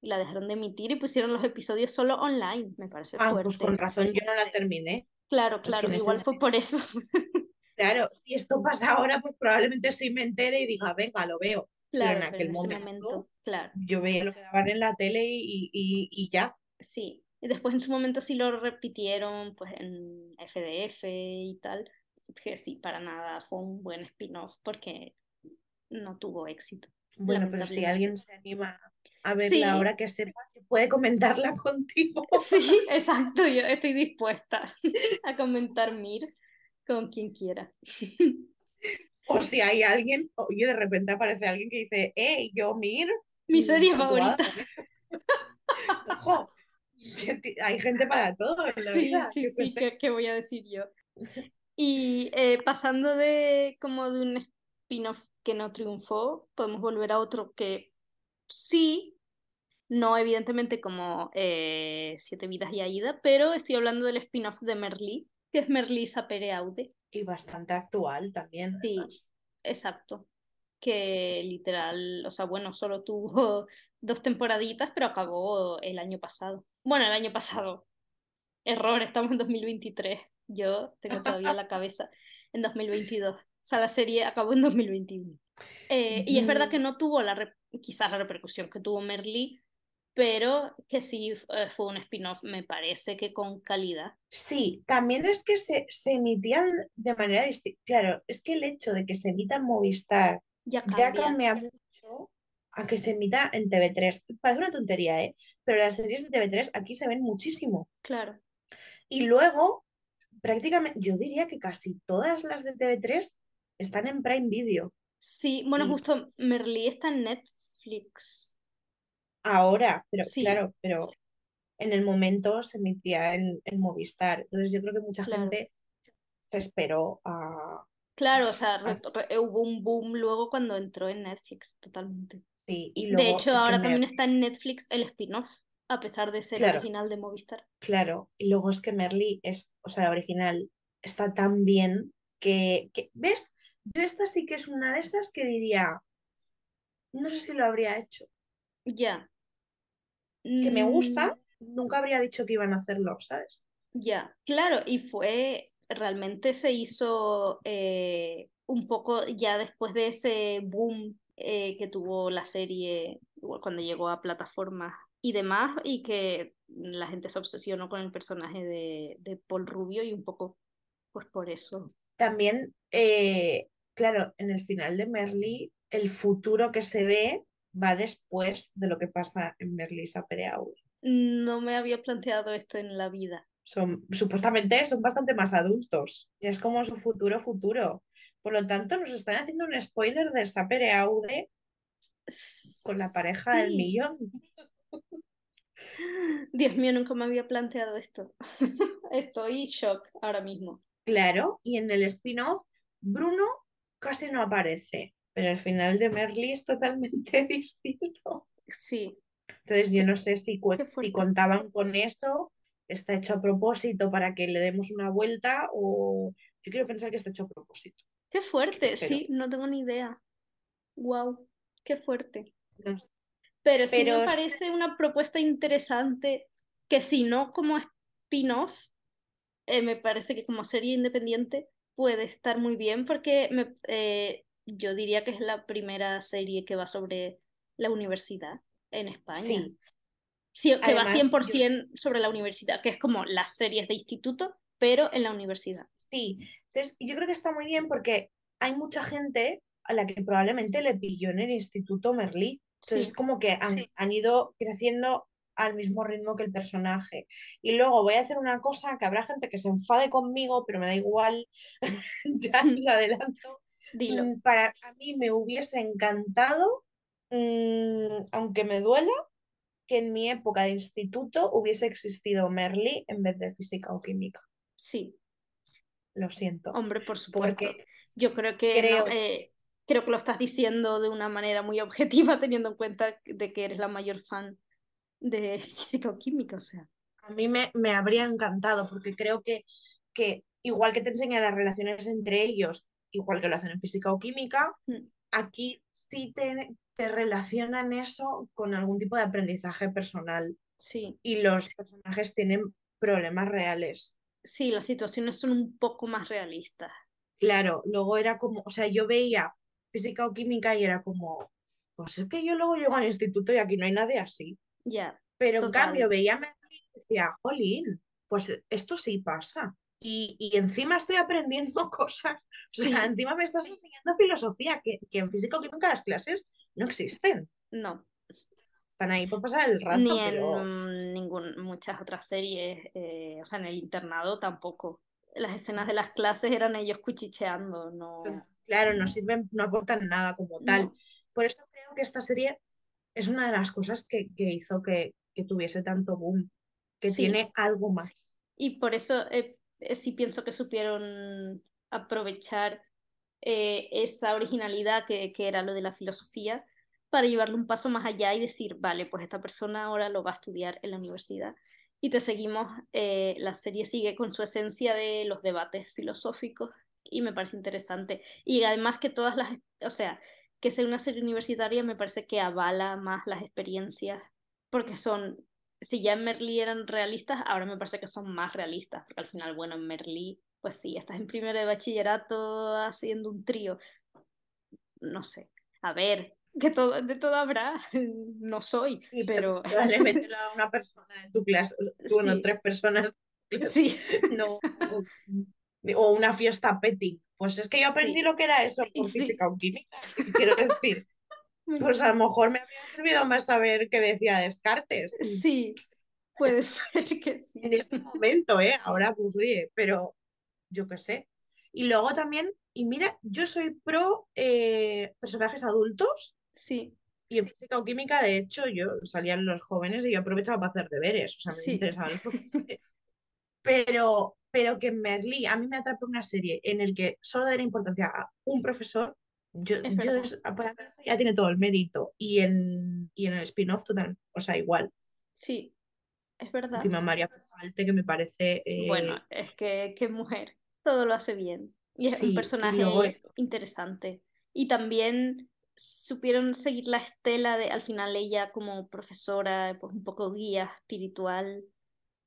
La dejaron de emitir y pusieron los episodios solo online, me parece Ah, fuerte. pues con razón yo no la terminé. Claro, que claro, igual fue por eso. Claro, si esto pasa ahora, pues probablemente sí me entere y diga, venga, lo veo. Pero Claro, en pero aquel en momento, momento, claro. yo veía lo que daban en la tele y, y- y ya. Sí, y después en su momento sí lo repitieron pues en FDF y tal, que sí, para nada fue un buen spin-off porque no tuvo éxito. Bueno, pero si alguien se anima a verla Sí. ahora, que sepa que puede comentarla contigo. Sí, exacto, yo estoy dispuesta a comentar Mir con quien quiera. O si hay alguien, oye, de repente aparece alguien que dice, eh, yo, Mir, Mi mm, serie favorita. con esto". Ojo, que hay gente para todo en la Sí, vida. sí, sí, sé. ¿qué, qué voy a decir yo? Y eh, pasando de como de un spin-off que no triunfó, podemos volver a otro que sí, No evidentemente como eh, Siete Vidas y Aida, pero estoy hablando del spin-off de Merlí, que es Merlí Sapere Aude. Y bastante actual también. Sí, además. exacto. Que literal, o sea, bueno, solo tuvo dos temporaditas, pero acabó el año pasado. Bueno, el año pasado. Error, estamos en 2023. Yo tengo todavía la cabeza en 2022. O sea, la serie acabó en 2021. Eh, y es verdad que no tuvo la quizás la repercusión que tuvo Merlí, pero que sí eh, fue un spin-off, me parece que con calidad. Sí, también es que se, se emitían de manera distinta. Claro, es que el hecho de que se emita en Movistar Ya ya cambia. cambia mucho a que se emita en TV3. Parece una tontería, ¿eh? Pero las series de TV3 aquí se ven muchísimo. Claro. Y luego, prácticamente, yo diría que casi todas las de TV3 están en Prime Video. Sí, bueno, Y- justo Merlí está en Netflix. Ahora, pero Sí. claro, pero en el momento se emitía en, en Movistar. Entonces yo creo que mucha Claro. gente se esperó a... Claro, o sea, hubo un boom luego cuando entró en Netflix, totalmente. Sí, y De hecho, ahora también está en Netflix el spin-off, a pesar de ser Claro. original de Movistar. Claro, y luego es que Merly es, o sea, la original está tan bien que, que- ¿ves? Yo esta sí que es una de esas que diría, no sé si lo habría hecho, Ya. Que me Mm, gusta, nunca habría dicho que iban a hacerlo, ¿sabes? Ya, claro, y fue, realmente se hizo eh, un poco ya después de ese boom eh, que tuvo la serie cuando llegó a plataformas y demás, y que la gente se obsesionó con el personaje de, de Paul Rubio y un poco, pues por eso. También, eh, claro, en el final de Merly, el futuro que se ve va después de lo que pasa en Merly Sapereaude. No me había planteado esto en la vida. Son, supuestamente son bastante más adultos. Y es como su futuro futuro. Por lo tanto, nos están haciendo un spoiler del Sapereaude con la pareja del millón. Dios mío, nunca me había planteado esto. Estoy shock ahora mismo. Claro, y en el spin-off, Bruno casi no aparece, pero el final de Merly es totalmente distinto. Sí, Entonces, yo no sé si, si contaban con eso, está hecho a propósito para que le demos una vuelta, o yo quiero pensar que está hecho a propósito. qué fuerte, Espero. sí, no tengo ni idea. Wow, qué fuerte. No. Pero sí me parece una propuesta interesante que si no como spin-off, eh, me parece que como serie independiente puede estar muy bien porque me- eh, yo diría que es la primera serie que va sobre la universidad en España. Sí, Sí, que va Además, 100% sobre la universidad, que es como las series de instituto, pero en la universidad. sí. Entonces, yo creo que está muy bien porque hay mucha gente a la que probablemente le pilló en el Instituto Merlí. Entonces, Sí. es como que han, han ido creciendo al mismo ritmo que el personaje. Y luego voy a hacer una cosa que habrá gente que se enfade conmigo, pero me da igual, ya lo adelanto. Dilo. Mm, Para a mí me hubiese encantado, mm, aunque me duela, que en mi época de instituto hubiese existido Merly en vez de física o química. Sí, Lo siento. hombre, por supuesto. Porque Yo creo que creo- no, eh, creo que lo estás diciendo de una manera muy objetiva, teniendo en cuenta de que eres la mayor fan de física o química, o sea. a mí me, me habría encantado, porque creo que, que igual que te enseñan las relaciones entre ellos, igual que lo hacen en física o química, Mm. aquí sí te, te relacionan eso con algún tipo de aprendizaje personal. Sí, Y los personajes tienen problemas reales. sí, las situaciones son un poco más realistas. Claro, luego era como, o sea, yo veía física o química y era como, pues es que yo luego llego al instituto y aquí no hay nadie así. Ya, Pero en cambio veía y decía, jolín, pues esto sí pasa. Y, y encima estoy aprendiendo cosas. O sea, Sí. encima me estás enseñando filosofía, que, que en física o química las clases no existen. no. Están ahí por pasar el rato, Ni en pero mm, ningún, muchas otras series, eh, o sea, en el internado tampoco. Las escenas de las clases eran ellos cuchicheando, no. claro, no sirven, no aportan nada como tal. No. Por eso creo que esta serie es una de las cosas que, que hizo que, que tuviese tanto boom, que Sí. tiene algo más. Y por eso eh, sí pienso que supieron aprovechar eh, esa originalidad que, que era lo de la filosofía para llevarlo un paso más allá y decir, vale, pues esta persona ahora lo va a estudiar en la universidad. Y te seguimos, eh, la serie sigue con su esencia de los debates filosóficos y me parece interesante. Y además que todas las, o sea, que sea una serie universitaria me parece que avala más las experiencias, porque son, si ya en Merlí eran realistas, ahora me parece que son más realistas, porque al final, bueno, en Merlí, pues sí, estás en primero de bachillerato haciendo un trío, no sé, a ver, que todo, de todo habrá, no soy, pero... Probablemente a una persona en tu clase, bueno, tres personas. Sí. No, o una fiesta petty. Pues es que yo aprendí lo que era eso por física o química. Quiero decir, pues a lo mejor me habría servido más saber qué decía Descartes. Sí, puede ser que sí. En este momento, ¿eh? Ahora pues oye, pero yo qué sé. Y luego también, y mira, yo soy pro eh, personajes adultos. Sí. Y en física o química, de hecho, yo salían los jóvenes y yo aprovechaba para hacer deberes. O sea, me Sí. interesaban los profesores. Pero, pero que en Merlí a mí me atrapa una serie en el que solo daré importancia a un profesor. Yo, yo es- para mí ya tiene todo el mérito. Y en, y en el spin-off total, o sea, igual. Sí, es verdad. Última María Falte, que me parece eh, Bueno, es que qué mujer, todo lo hace bien. Y es Sí, un personaje interesante. Y también supieron seguir la estela de, al final ella como profesora, pues un poco guía espiritual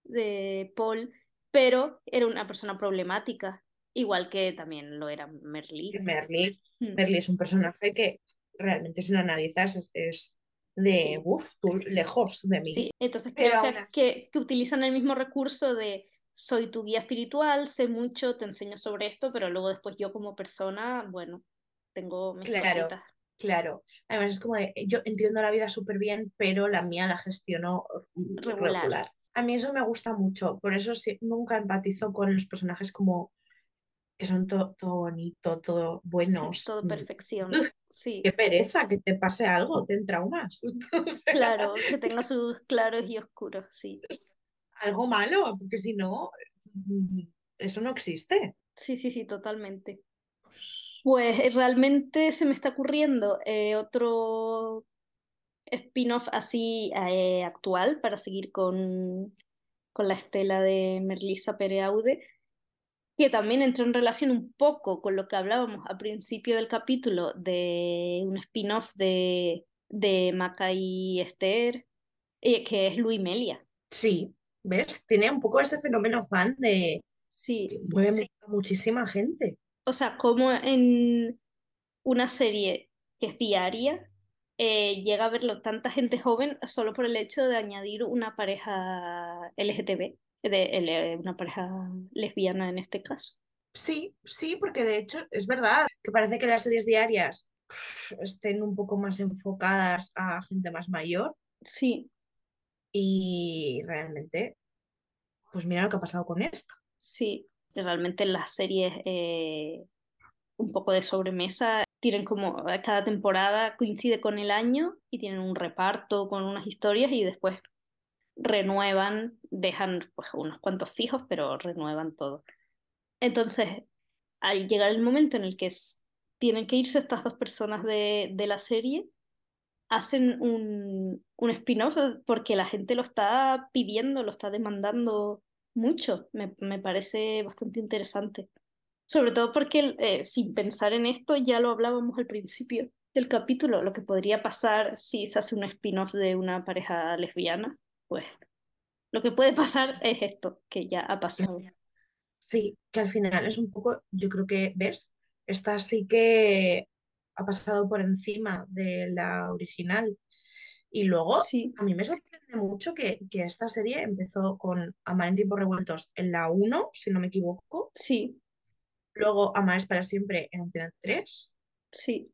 de Paul, pero era una persona problemática, igual que también lo era Merlí. Merlí. Mm. Merlí es un personaje que realmente si lo analizas es, es de, Sí. uff, tú lejos de mí. Sí, entonces creo que, que, utilizan el mismo recurso de soy tu guía espiritual, sé mucho, te enseño sobre esto, pero luego después yo como persona, bueno, tengo mis Claro. cositas. Claro, además es como de, yo entiendo la vida súper bien, pero la mía la gestiono mm, Regular. regular. A mí eso me gusta mucho, por eso sí- nunca empatizo con los personajes como que son to- todo bonito, todo Sí, buenos. todo Mm, perfección. Sí, Qué pereza que te pase algo, te traumas. Sea, claro, que tenga sus claros y oscuros, sí. Algo malo, porque si no, mm, eso no existe. Sí, sí, sí, totalmente. Pues eh, realmente se me está ocurriendo eh, otro spin-off así eh, actual para seguir con, con la estela de Merlisa Pereaude, que también entró en relación un poco con lo que hablábamos al principio del capítulo de un spin-off de, de Maca y Esther, eh, que es Luis Melia. Sí, ¿ves? Tiene un poco ese fenómeno fan de Sí, que mueve a muchísima gente. o sea, como en una serie que es diaria, eh, llega a verlo tanta gente joven solo por el hecho de añadir una pareja LGTB, de, L- una pareja lesbiana en este caso. Sí, sí, porque de hecho es verdad que parece que las series diarias estén un poco más enfocadas a gente más mayor Sí, y realmente, pues mira lo que ha pasado con esta. sí, realmente las series eh, un poco de sobremesa tienen como cada temporada coincide con el año y tienen un reparto con unas historias y después renuevan, dejan pues, unos cuantos fijos, pero renuevan todo. Entonces, al llegar el momento en el que tienen que irse estas dos personas de, de la serie, hacen un, un spin-off porque la gente lo está pidiendo, lo está demandando mucho. Me, me parece bastante interesante. Sobre todo porque eh, sin pensar en esto, ya lo hablábamos al principio del capítulo, lo que podría pasar si se hace un spin-off de una pareja lesbiana, pues lo que puede pasar es esto, que ya ha pasado. Sí, que al final es un poco, yo creo que, ¿ves? Esta sí que ha pasado por encima de la original. Y luego, Sí, a mí me sorprende mucho que, que esta serie empezó con Amar en tiempos revueltos en la 1, si no me equivoco. sí, Luego Amar es para siempre en Antena 3. sí.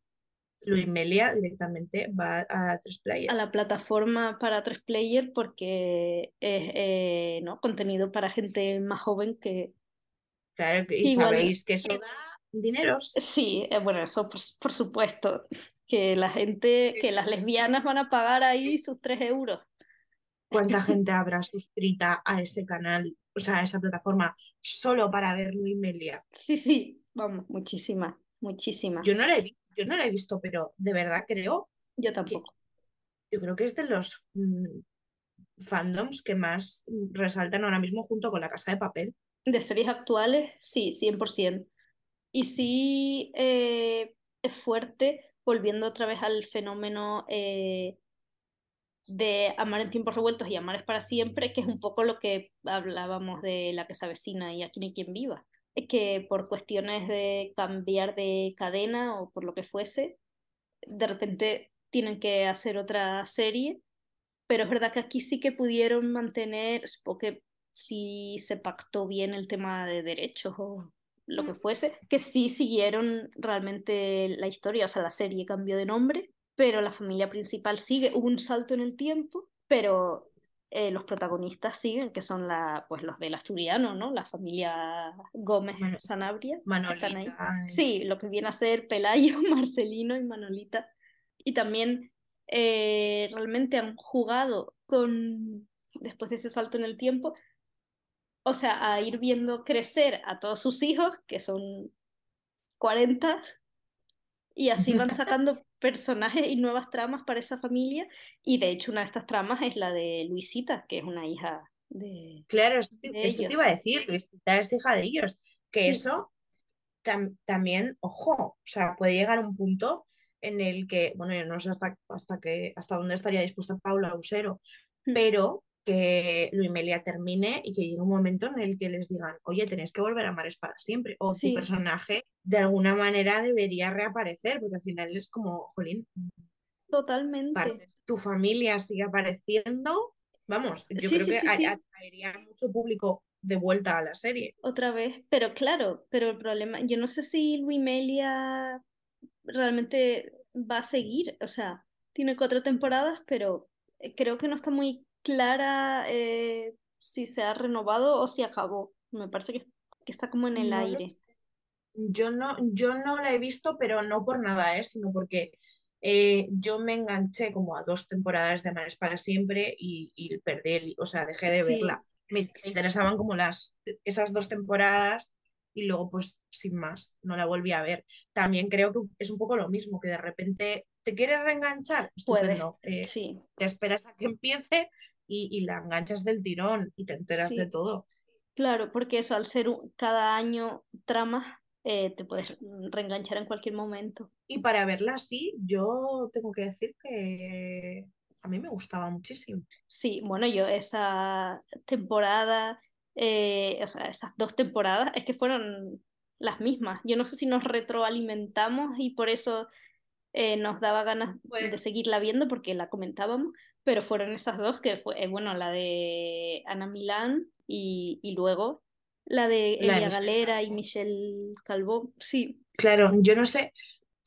Luis Melia directamente va a 3 Player. A la plataforma para tres player porque es eh, ¿no? contenido para gente más joven que... Claro, que- y Igual- sabéis que eso da dineros. Sí, eh, bueno, eso por, por supuesto, que la gente, que las lesbianas van a pagar ahí sus tres euros. ¿Cuánta gente habrá suscrita a ese canal, o sea, a esa plataforma, solo para ver Luis Melia? Sí, sí, vamos, muchísimas, muchísimas. Yo no la he, vi- yo no la he visto, pero de verdad creo Yo tampoco. Yo creo que es de los mm, fandoms que más resaltan ahora mismo junto con La Casa de Papel. De series actuales, sí, 100%. Y sí eh, es fuerte, volviendo otra vez al fenómeno eh, de amar en tiempos revueltos y amar es para siempre, que es un poco lo que hablábamos de la que se avecina y aquí no hay quien viva. Que por cuestiones de cambiar de cadena o por lo que fuese, de repente tienen que hacer otra serie, pero es verdad que aquí sí que pudieron mantener, porque si se pactó bien el tema de derechos o lo que fuese, que sí siguieron realmente la historia, o sea, la serie cambió de nombre, pero la familia principal sigue, hubo un salto en el tiempo, pero eh, los protagonistas siguen, que son la, pues los del asturiano, ¿no? La familia Gómez Sanabria. Manolita. Están ahí. Sí, lo que viene a ser Pelayo, Marcelino y Manolita. Y también eh, realmente han jugado con, después de ese salto en el tiempo, o sea, a ir viendo crecer a todos sus hijos, que son 40, y así van sacando personajes y nuevas tramas para esa familia. Y de hecho, una de estas tramas es la de Luisita, que es una hija de. Claro, eso te, iba a decir, Luisita es hija de ellos. Que eso también, ojo, o sea, puede llegar a un punto en el que, bueno, yo no sé hasta, hasta, que, hasta dónde estaría dispuesta Paula Usero, mm. pero que Luimelia termine y que llegue un momento en el que les digan, oye, tenéis que volver a amar es para siempre. O tu personaje de alguna manera debería reaparecer, porque al final es como, jolín. Totalmente. tu familia sigue apareciendo. Vamos, yo creo que atraería mucho público de vuelta a la serie. Otra vez, pero claro, pero el problema, yo no sé si Luimelia realmente va a seguir, o sea, tiene cuatro temporadas, pero creo que no está muy clara eh, si se ha renovado o si acabó. Me parece que, está como en el aire. Yo no, yo no la he visto, pero no por nada, ¿eh? sino porque eh, yo me enganché como a dos temporadas de Manes para siempre y, perdí, o sea, dejé de verla. Me, interesaban como las, esas dos temporadas y luego pues sin más, no la volví a ver. También creo que es un poco lo mismo, que de repente te quieres reenganchar, estupendo. Eh, sí. Te esperas a que empiece y, la enganchas del tirón y te enteras de todo. Claro, porque eso, al ser cada año trama, eh, te puedes reenganchar en cualquier momento. Y para verla así, yo tengo que decir que a mí me gustaba muchísimo. Sí, bueno, yo esa temporada, eh, o sea, esas dos temporadas, es que fueron las mismas. Yo no sé si nos retroalimentamos y por eso eh, nos daba ganas de seguirla viendo porque la comentábamos, pero fueron esas dos que fue, eh, bueno, la de Ana Milán y, y luego la de Elia Galera y Michelle Calvo, sí. Claro, yo no sé,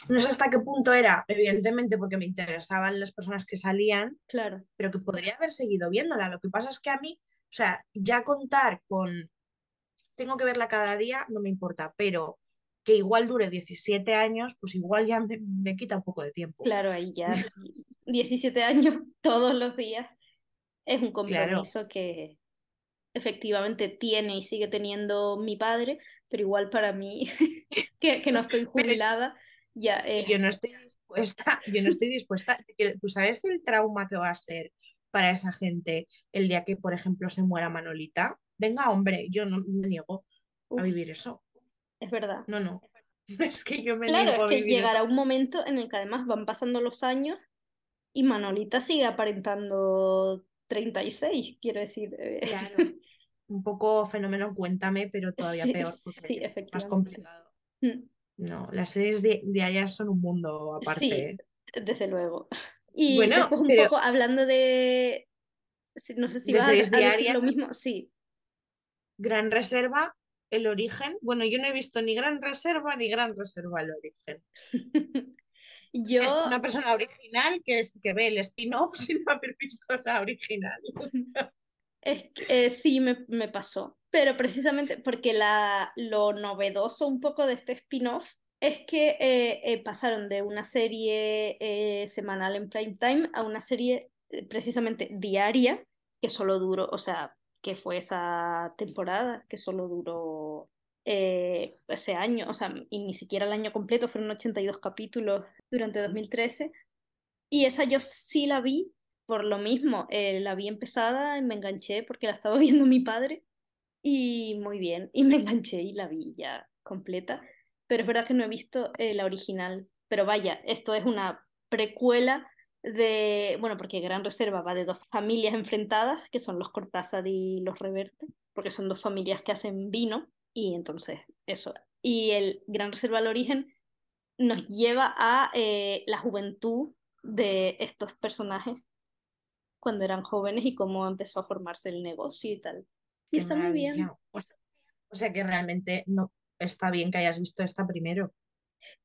no sé hasta qué punto era, evidentemente porque me interesaban las personas que salían, claro. pero que podría haber seguido viéndola. Lo que pasa es que a mí, sea, ya contar con, tengo que verla cada día, no me importa, pero que igual dure 17 años, pues igual ya me, quita un poco de tiempo. Claro, ahí ya 17 años todos los días es un compromiso que efectivamente tiene y sigue teniendo mi padre, pero igual para mí, que, que, no estoy jubilada, ya. Yo no estoy dispuesta, yo no estoy dispuesta. ¿Tú sabes el trauma que va a ser para esa gente el día que, por ejemplo, se muera Manolita? Venga, hombre, yo no me niego a vivir eso. Es verdad. No, no. Es que yo me Claro, es que llegará un momento en el que además van pasando los años y Manolita sigue aparentando 36, quiero decir. Eh. Claro. un poco fenómeno cuéntame, pero todavía peor. Sí, efectivamente. Más complicado. Mm. No, las series diarias son un mundo aparte. Sí, ¿eh? desde luego. Y bueno, un poco hablando de. No sé si vas a, decir lo mismo. Sí. Gran Reserva el origen. Bueno, yo no he visto ni Gran Reserva ni Gran Reserva el origen. yo... Es una persona original que, es, que ve el spin-off sin haber visto la original. es que, eh, sí, me, me, pasó. Pero precisamente porque la, lo novedoso un poco de este spin-off es que eh, eh, pasaron de una serie semanal en prime time a una serie precisamente diaria que solo duró, o sea, que fue esa temporada, que solo duró eh, ese año, o sea, y ni siquiera el año completo, fueron 82 capítulos durante 2013. Y esa yo sí la vi por lo mismo. eh, la vi empezada y me enganché porque la estaba viendo mi padre. Y muy bien, y me enganché y la vi ya completa. Pero es verdad que no he visto eh, la original. Pero vaya, esto es una precuela de, bueno, porque Gran Reserva va de dos familias enfrentadas, que son los Cortázar y los Reverte, porque son dos familias que hacen vino, y entonces eso. Y el Gran Reserva al origen nos lleva a eh, la juventud de estos personajes cuando eran jóvenes y cómo empezó a formarse el negocio y tal. Y Qué está muy bien. O sea, o sea que realmente no está bien que hayas visto esta primero.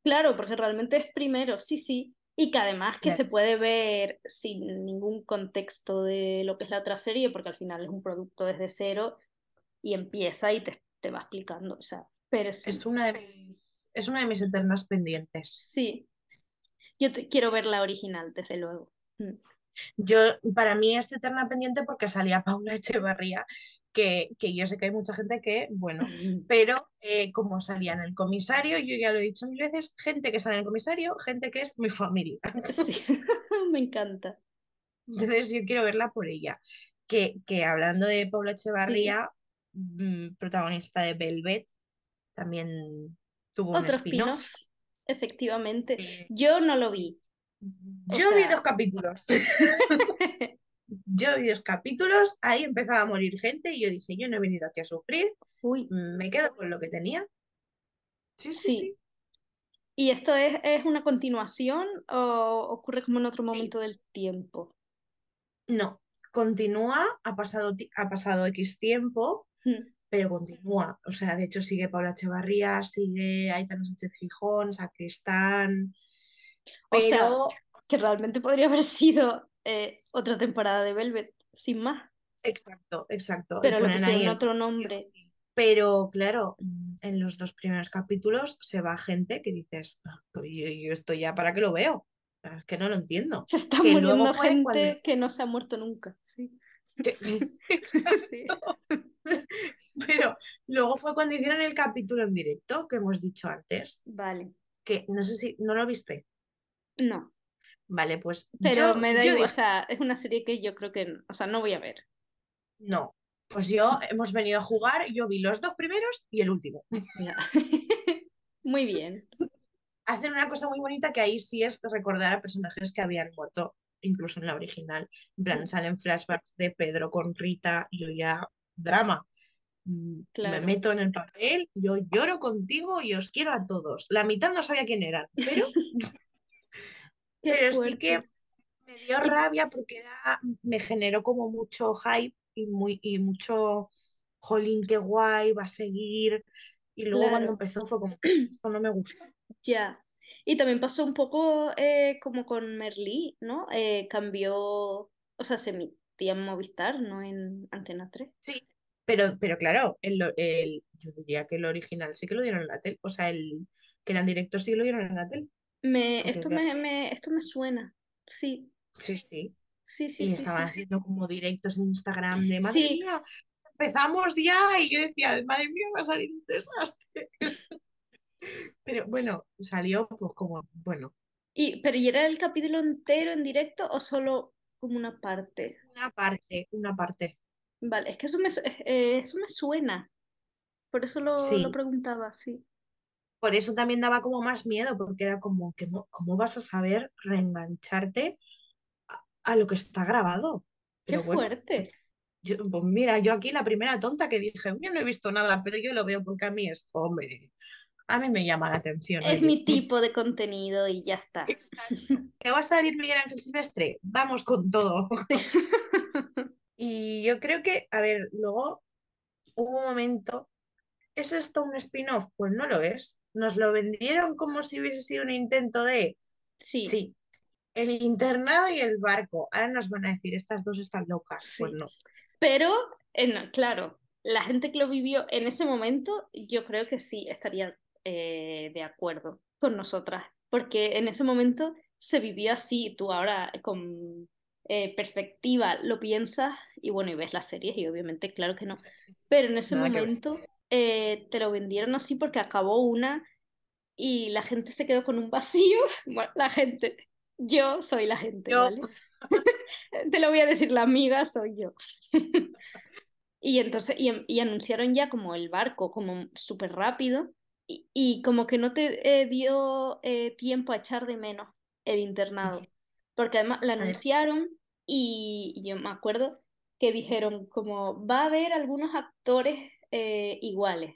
Claro, porque realmente es primero, sí, sí. Y que además que se puede ver sin ningún contexto de lo que es la otra serie, porque al final es un producto desde cero y empieza y te, te va explicando. O sea, pero sí. Es una de mis, es una de mis eternas pendientes. Sí. Yo te- quiero ver la original, desde luego. Mm. Yo, para mí es eterna pendiente porque salía Paula Echevarría, que, que yo sé que hay mucha gente que, bueno, pero eh, como salía en el comisario, yo ya lo he dicho mil veces, gente que sale en el comisario, gente que es mi familia. Sí, me encanta. Entonces yo quiero verla por ella. Que, que hablando de Paula Echevarría, mm, protagonista de Velvet, también tuvo un Otro spin-off. spin-off, efectivamente. Eh, Yo no lo vi. O Yo vi dos capítulos. Yo vi dos capítulos, ahí empezaba a morir gente y yo dije, yo no he venido aquí a sufrir, Uy. me quedo con lo que tenía. Sí, sí, Sí. sí. ¿Y esto es, es una continuación o ocurre como en otro momento del tiempo? No, continúa, ha pasado, ha pasado X tiempo, Mm. pero continúa. O sea, de hecho sigue Paula Echevarría, sigue Aitana Sánchez Gijón, Sacristán, O sea, que realmente podría haber sido eh, otra temporada de Velvet, sin más. exacto, exacto. Pero le pusieron otro nombre. Pero claro, mm, en los dos primeros capítulos se va gente que dices, "Ah, pues yo, yo esto ya para qué lo veo. Es que no lo entiendo. Se está Que muriendo gente cuando- que no se ha muerto nunca. Sí. Que- Sí. Pero luego fue cuando hicieron el capítulo en directo que hemos dicho antes, Vale. que no sé si no lo viste. No, Vale, pues pero yo, me da yo igual. O sea, es una serie que yo creo que, o sea, no voy a ver. no, pues yo hemos venido a jugar, yo vi los dos primeros y el último. Muy bien. Hacen una cosa muy bonita que ahí sí es recordar a personajes que habían muerto, incluso en la original. En plan, salen flashbacks de Pedro con Rita, yo ya, drama. Mm, Claro. Me meto en el papel, yo lloro contigo y os quiero a todos. La mitad no sabía quién eran, pero, Qué pero sí que me dio rabia porque era, me generó como mucho hype y, muy, y mucho, jolín, qué guay, va a seguir. Y luego cuando empezó fue como, esto no me gusta. Ya. Y también pasó un poco eh, como con Merlí, ¿no? Eh, cambió, o sea, se emitía en Movistar, no en Antena 3. Sí, pero, pero claro, el, el- yo diría que el original sí que lo dieron en la tele, o sea, el que era en directo sí lo dieron en la tele. Me, esto me, me- esto me suena. Sí, Sí, sí. sí, sí, y sí, estaban sí. haciendo como directos en Instagram de madre Sí. mía, empezamos ya, y yo decía, madre mía, va a salir un desastre. Pero bueno, salió pues como, bueno, Y, pero ¿y era el capítulo entero en directo o solo como una parte? una parte, una parte. Vale, es que eso me, eh, eso me suena. Por eso lo, Sí. lo preguntaba, sí. Por eso también daba como más miedo, porque era como, que no- ¿cómo vas a saber reengancharte a, a lo que está grabado? Qué Pero bueno, fuerte. Yo, pues mira, yo aquí la primera tonta que dije, yo no he visto nada, pero yo lo veo porque a mí esto, hombre, a mí me llama la atención. Es oye. mi tipo de contenido y ya está. ¿Que va a salir Miguel Ángel Silvestre? Vamos con todo. Y yo creo que, a ver, luego hubo un momento, ¿es esto un spin-off? Pues no lo es. Nos lo vendieron como si hubiese sido un intento de, Sí, sí, el internado y el barco. Ahora nos van a decir, estas dos están locas. Pues no. pero eh, no, claro, la gente que lo vivió en ese momento, yo creo que sí estaría eh, de acuerdo con nosotras, porque en ese momento se vivió así, tú ahora con eh, perspectiva lo piensas y bueno, y ves las series y obviamente claro que no, pero en ese Nada momento eh, te lo vendieron así porque acabó una y la gente se quedó con un vacío, bueno, la gente, Yo soy la gente, Yo. ¿vale? Te lo voy a decir, la amiga soy yo. y entonces, y, y anunciaron ya como el barco, como súper rápido, y, y como que no te eh, dio eh, tiempo a echar de menos el internado, porque además la anunciaron y yo me acuerdo que dijeron como va a haber algunos actores eh, iguales.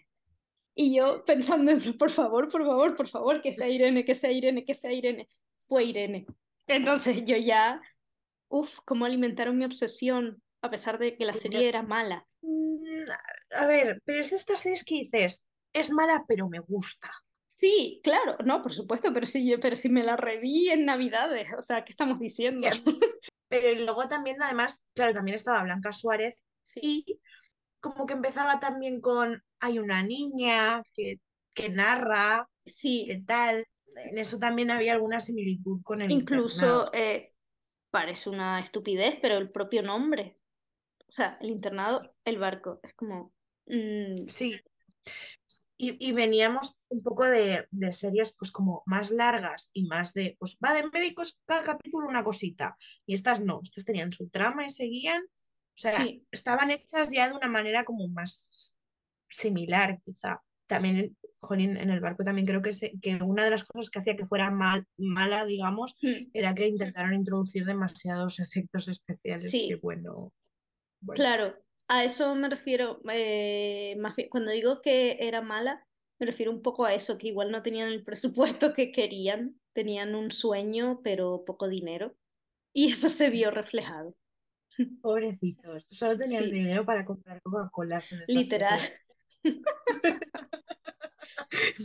Y yo pensando, en, por favor, por favor, por favor, que sea Irene, que sea Irene, que sea Irene. Fue Irene. Entonces yo ya, uff, cómo alimentaron mi obsesión, a pesar de que la serie era mala. Mm, A ver, pero es estas series que dices, es mala, pero me gusta. Sí, claro, no, por supuesto, pero sí, yo, pero si me la reví en Navidades, o sea, ¿qué estamos diciendo? Pero luego también, además, claro, también estaba Blanca Suárez Sí. y como que empezaba también con, hay una niña que, que narra, Sí, qué tal. En eso también había alguna similitud con el incluso eh, parece una estupidez, pero el propio nombre, o sea, el internado, el barco, es como... mm, Sí. Y, y veníamos un poco de, de series pues como más largas y más de, pues va de médicos cada capítulo una cosita. Y estas no, estas tenían su trama y seguían. O sea, Sí. estaban hechas ya de una manera como más similar, quizá. También, jolín, en el barco también creo que, se- que una de las cosas que hacía que fuera mal, mala, digamos, mm, era que intentaron introducir demasiados efectos especiales. Sí. Que bueno, bueno. Claro, a eso me refiero, eh, más bien, cuando digo que era mala, me refiero un poco a eso, que igual no tenían el presupuesto que querían, tenían un sueño, pero poco dinero, y eso se vio reflejado, Pobrecitos, solo tenían Sí. dinero para comprar Coca-Cola. literal.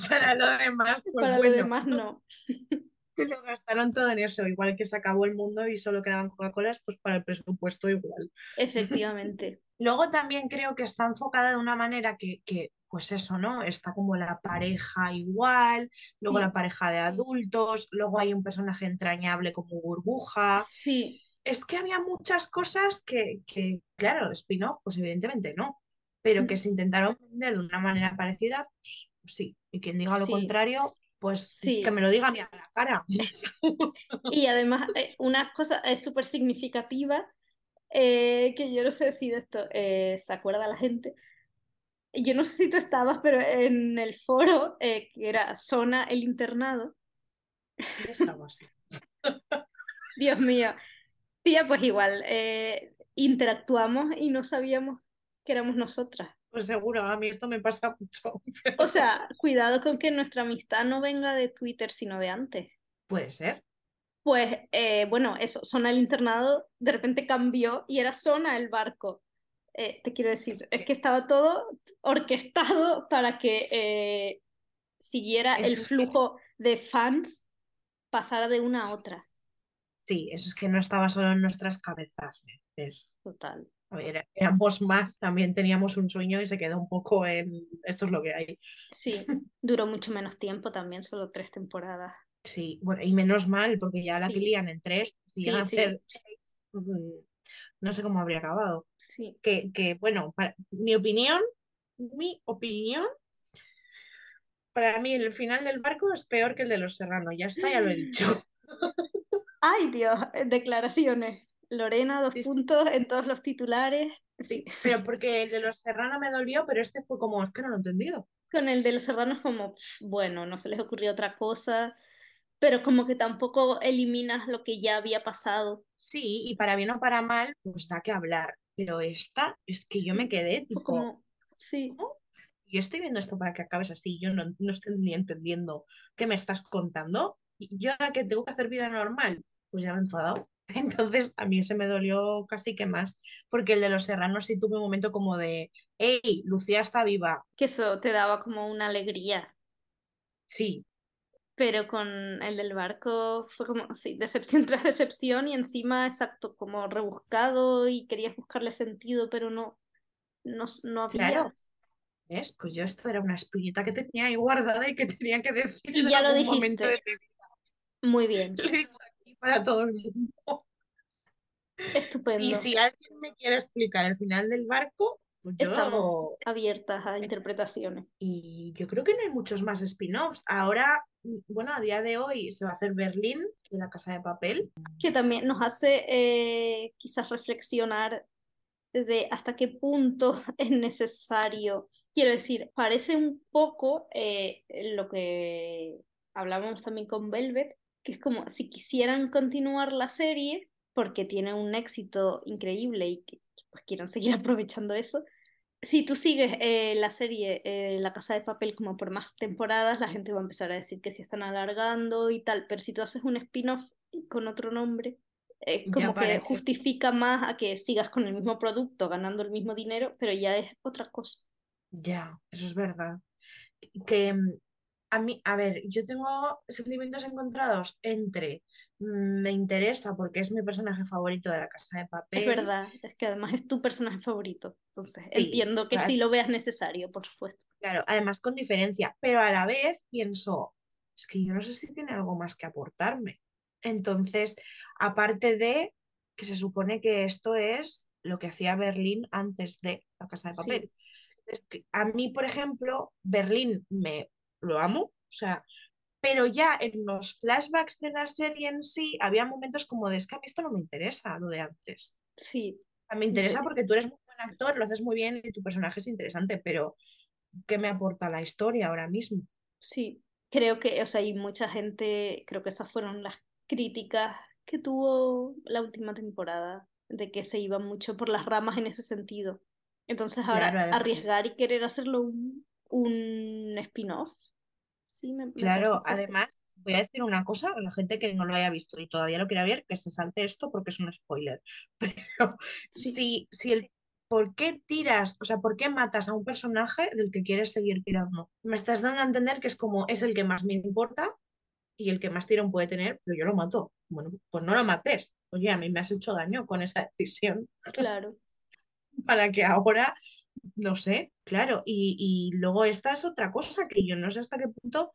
Para lo demás, pues Para bueno, lo demás no. lo gastaron todo en eso, igual que se acabó el mundo y solo quedaban Coca-Colas, pues para el presupuesto igual. Efectivamente. Luego también creo que está enfocada de una manera que, que, pues eso, ¿no? Está como la pareja igual, luego Sí. la pareja de adultos, luego hay un personaje entrañable como Burbuja. Sí, Es que había muchas cosas que, que, claro, spin-off, pues evidentemente no, pero que se intentaron vender de una manera parecida, pues sí. Y quien diga lo Sí. contrario, pues Sí. que me lo diga a mí a la cara. y además eh, una cosa es súper significativa, eh, que yo no sé si de esto eh, se acuerda la gente. Yo no sé si tú estabas, pero en el foro eh, que era Zona el internado, Sí, estaba así. Dios mío, tía, pues igual, eh, interactuamos y no sabíamos que éramos nosotras. Pues seguro, a mí esto me pasa mucho. O sea, cuidado con que nuestra amistad no venga de Twitter, sino de antes. Puede ser. Pues eh, bueno, eso, Zona el internado de repente cambió y era Zona el barco. Eh, te quiero decir, es que estaba todo orquestado para que eh, siguiera el flujo de fans, pasara de una a otra. Sí, eso es que no estaba solo en nuestras cabezas. ¿eh? Es, Total. a ver, éramos más, también teníamos un sueño y se quedó un poco en esto es lo que hay. Sí, duró mucho menos tiempo también, solo tres temporadas. Sí, bueno, y menos mal, porque ya la Sí. en tres, si Sí, a sí. hacer seis, mm, no sé cómo habría acabado. Sí. Que, que bueno, para, mi opinión, mi opinión, para mí el final del barco es peor que el de Los Serrano, ya está, ya lo he dicho. Ay, Dios, eh, declaraciones. Lorena, dos Sí, puntos en todos los titulares. Sí, pero porque el de Los Serrano me dolió, pero este fue como, es que no lo he entendido. Con el de los serranos como, bueno, no se les ocurrió otra cosa, pero como que tampoco eliminas lo que ya había pasado. Sí, y para bien o para mal, pues da que hablar. Pero esta es que yo me quedé tipo, como, sí, yo estoy viendo esto para que acabes así, yo no, no estoy ni entendiendo qué me estás contando. Yo ahora que tengo que hacer vida normal, pues ya me he enfadado. Entonces a mí se me dolió casi que más, porque el de los serranos sí tuve un momento como de, hey, Lucía está viva. que eso te daba como una alegría. Sí, Pero con el del barco fue como, sí, decepción tras decepción y encima, exacto, como rebuscado y querías buscarle sentido, pero no, no, no había. claro. ¿Ves? Pues yo esto era una espinita que tenía ahí guardada y que tenía que decir Y ya lo de dijiste. Muy bien, Lo he dicho aquí para todo el mundo. estupendo. Y si alguien me quiere explicar el final del barco, Pues yo- Estamos abiertas a interpretaciones. Y yo creo que no hay muchos más spin-offs. Ahora, bueno, a día de hoy se va a hacer Berlín de la Casa de Papel. que también nos hace eh, quizás reflexionar de hasta qué punto es necesario. Quiero decir, parece un poco eh, lo que hablábamos también con Velvet, que es como si quisieran continuar la serie porque tiene un éxito increíble y que pues, quieran seguir aprovechando eso. Si tú sigues eh, la serie eh, La Casa de Papel como por más temporadas, la gente va a empezar a decir que se están alargando y tal, pero si tú haces un spin-off con otro nombre, es como que justifica más a que sigas con el mismo producto, ganando el mismo dinero, pero ya es otra cosa. Ya, eso es verdad. Que mm, a mí, a ver, yo tengo sentimientos encontrados entre mm, me interesa porque es mi personaje favorito de la Casa de Papel. Es verdad, es que además es tu personaje favorito, entonces Sí, entiendo que claro. sí lo veas necesario, por supuesto. Claro, además con diferencia, pero a la vez pienso, es que yo no sé si tiene algo más que aportarme. Entonces, aparte de que se supone que esto es lo que hacía Berlín antes de la Casa de Sí. Papel. Que a mí, por ejemplo, Berlín me lo amo, o sea, pero ya en los flashbacks de la serie en sí había momentos como de es que a mí esto no me interesa, lo de antes. Sí, me interesa porque tú eres muy buen actor, lo haces muy bien y tu personaje es interesante, pero ¿qué me aporta la historia ahora mismo? sí, creo que, o sea, hay mucha gente, creo que esas fueron las críticas que tuvo la última temporada, de que se iba mucho por las ramas en ese sentido. Entonces ahora Claro, arriesgar y querer hacerlo un, un spin-off, sí, me, me Claro, además, voy a decir una cosa, a la gente que no lo haya visto y todavía lo quiera ver, que se salte esto porque es un spoiler. Pero Sí. si, si el ¿por qué tiras, o sea, por qué matas a un personaje del que quieres seguir tirando? Me estás dando a entender que es como es el que más me importa y el que más tirón puede tener, pero yo lo mato. Bueno, pues no lo mates. Oye, a mí me has hecho daño con esa decisión Claro, para que ahora, no sé, claro. Y, y luego esta es otra cosa que yo no sé hasta qué punto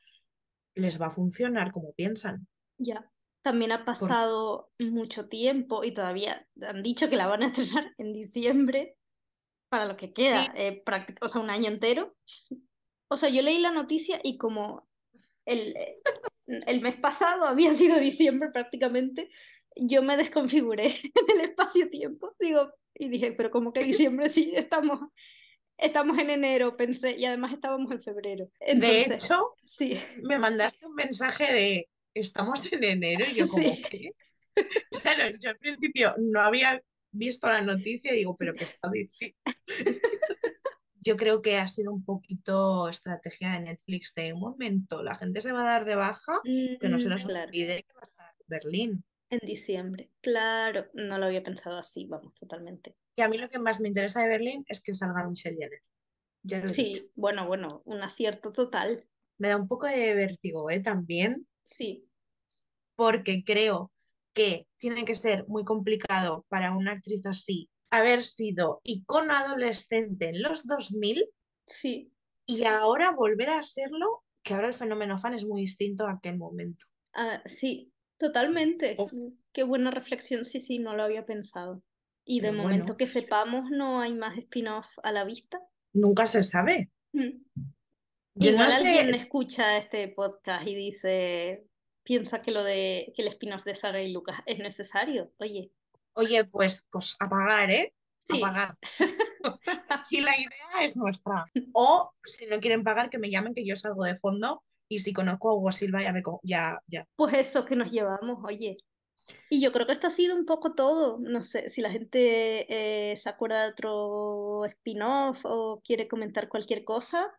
les va a funcionar como piensan. ya. También ha pasado mucho tiempo y todavía han dicho que la van a estrenar en diciembre para lo que queda, Sí. eh, o sea, un año entero. O sea, yo leí la noticia y como el, el mes pasado había sido diciembre prácticamente, yo me desconfiguré en el espacio-tiempo. Digo, y dije, pero como que diciembre sí, estamos, estamos en enero, pensé, y además estábamos en febrero. De hecho, sí, me mandaste un mensaje de estamos en enero y yo como Sí. ¿qué? Claro, yo al principio no había visto la noticia y digo, pero ¿qué está diciendo? Yo creo que ha sido un poquito estrategia de Netflix de un momento, la gente se va a dar de baja, que no se Mm, nos olvide que va a estar Berlín. En diciembre. Claro, no lo había pensado así, vamos, totalmente. Y a mí lo que más me interesa de Berlín es que salga Michelle Jenner. Sí, bueno, bueno, un acierto total. Me da un poco de vértigo, ¿eh? También, Sí, porque creo que tiene que ser muy complicado para una actriz así haber sido icono adolescente en los 2000 sí, y ahora volver a serlo, que ahora el fenómeno fan es muy distinto a aquel momento. ah, sí, totalmente. Oh. Qué buena reflexión, sí, sí, no lo había pensado. Y de Pero momento bueno. que sepamos, no hay más spin-off a la vista. Nunca se sabe. Mm. Yo Igual no sé- alguien escucha este podcast y dice, piensa que lo de que el spin-off de Sara y Lucas es necesario. Oye, Oye, pues, pues a pagar, ¿eh? sí, A pagar. y la idea es nuestra. O si no quieren pagar, que me llamen, que yo salgo de fondo. Y si conozco a Hugo Silva, ya me ya, ya. pues eso que nos llevamos, oye. Y yo creo que esto ha sido un poco todo. No sé si la gente eh, se acuerda de otro spin-off o quiere comentar cualquier cosa.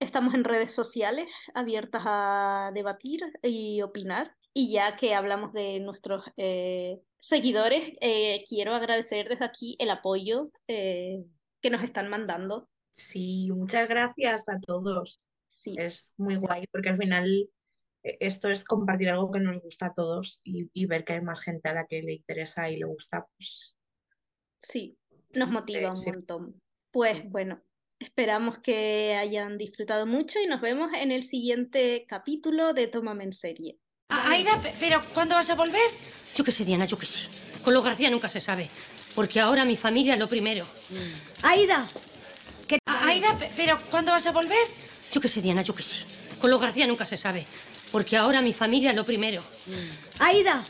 Estamos en redes sociales abiertas a debatir y opinar. Y ya que hablamos de nuestros eh, seguidores, eh, quiero agradecer desde aquí el apoyo que nos están mandando. Sí, muchas gracias a todos. Sí, Es muy guay porque al final eh, esto es compartir algo que nos gusta a todos y, y ver que hay más gente a la que le interesa y le gusta, pues sí, nos motiva un sí. montón. Pues bueno, esperamos que hayan disfrutado mucho y nos vemos en el siguiente capítulo de Tómame en serie. Aida, pe- pero ¿cuándo vas a volver? Yo qué sé, Diana, yo qué sé. Con lo García nunca se sabe. Porque ahora mi familia es lo primero. Aida, ¿qué A- Aida, pe- pero ¿cuándo vas a volver? Yo qué sé, Diana, yo qué sé. Con los García nunca se sabe. Porque ahora mi familia es lo primero. Aida,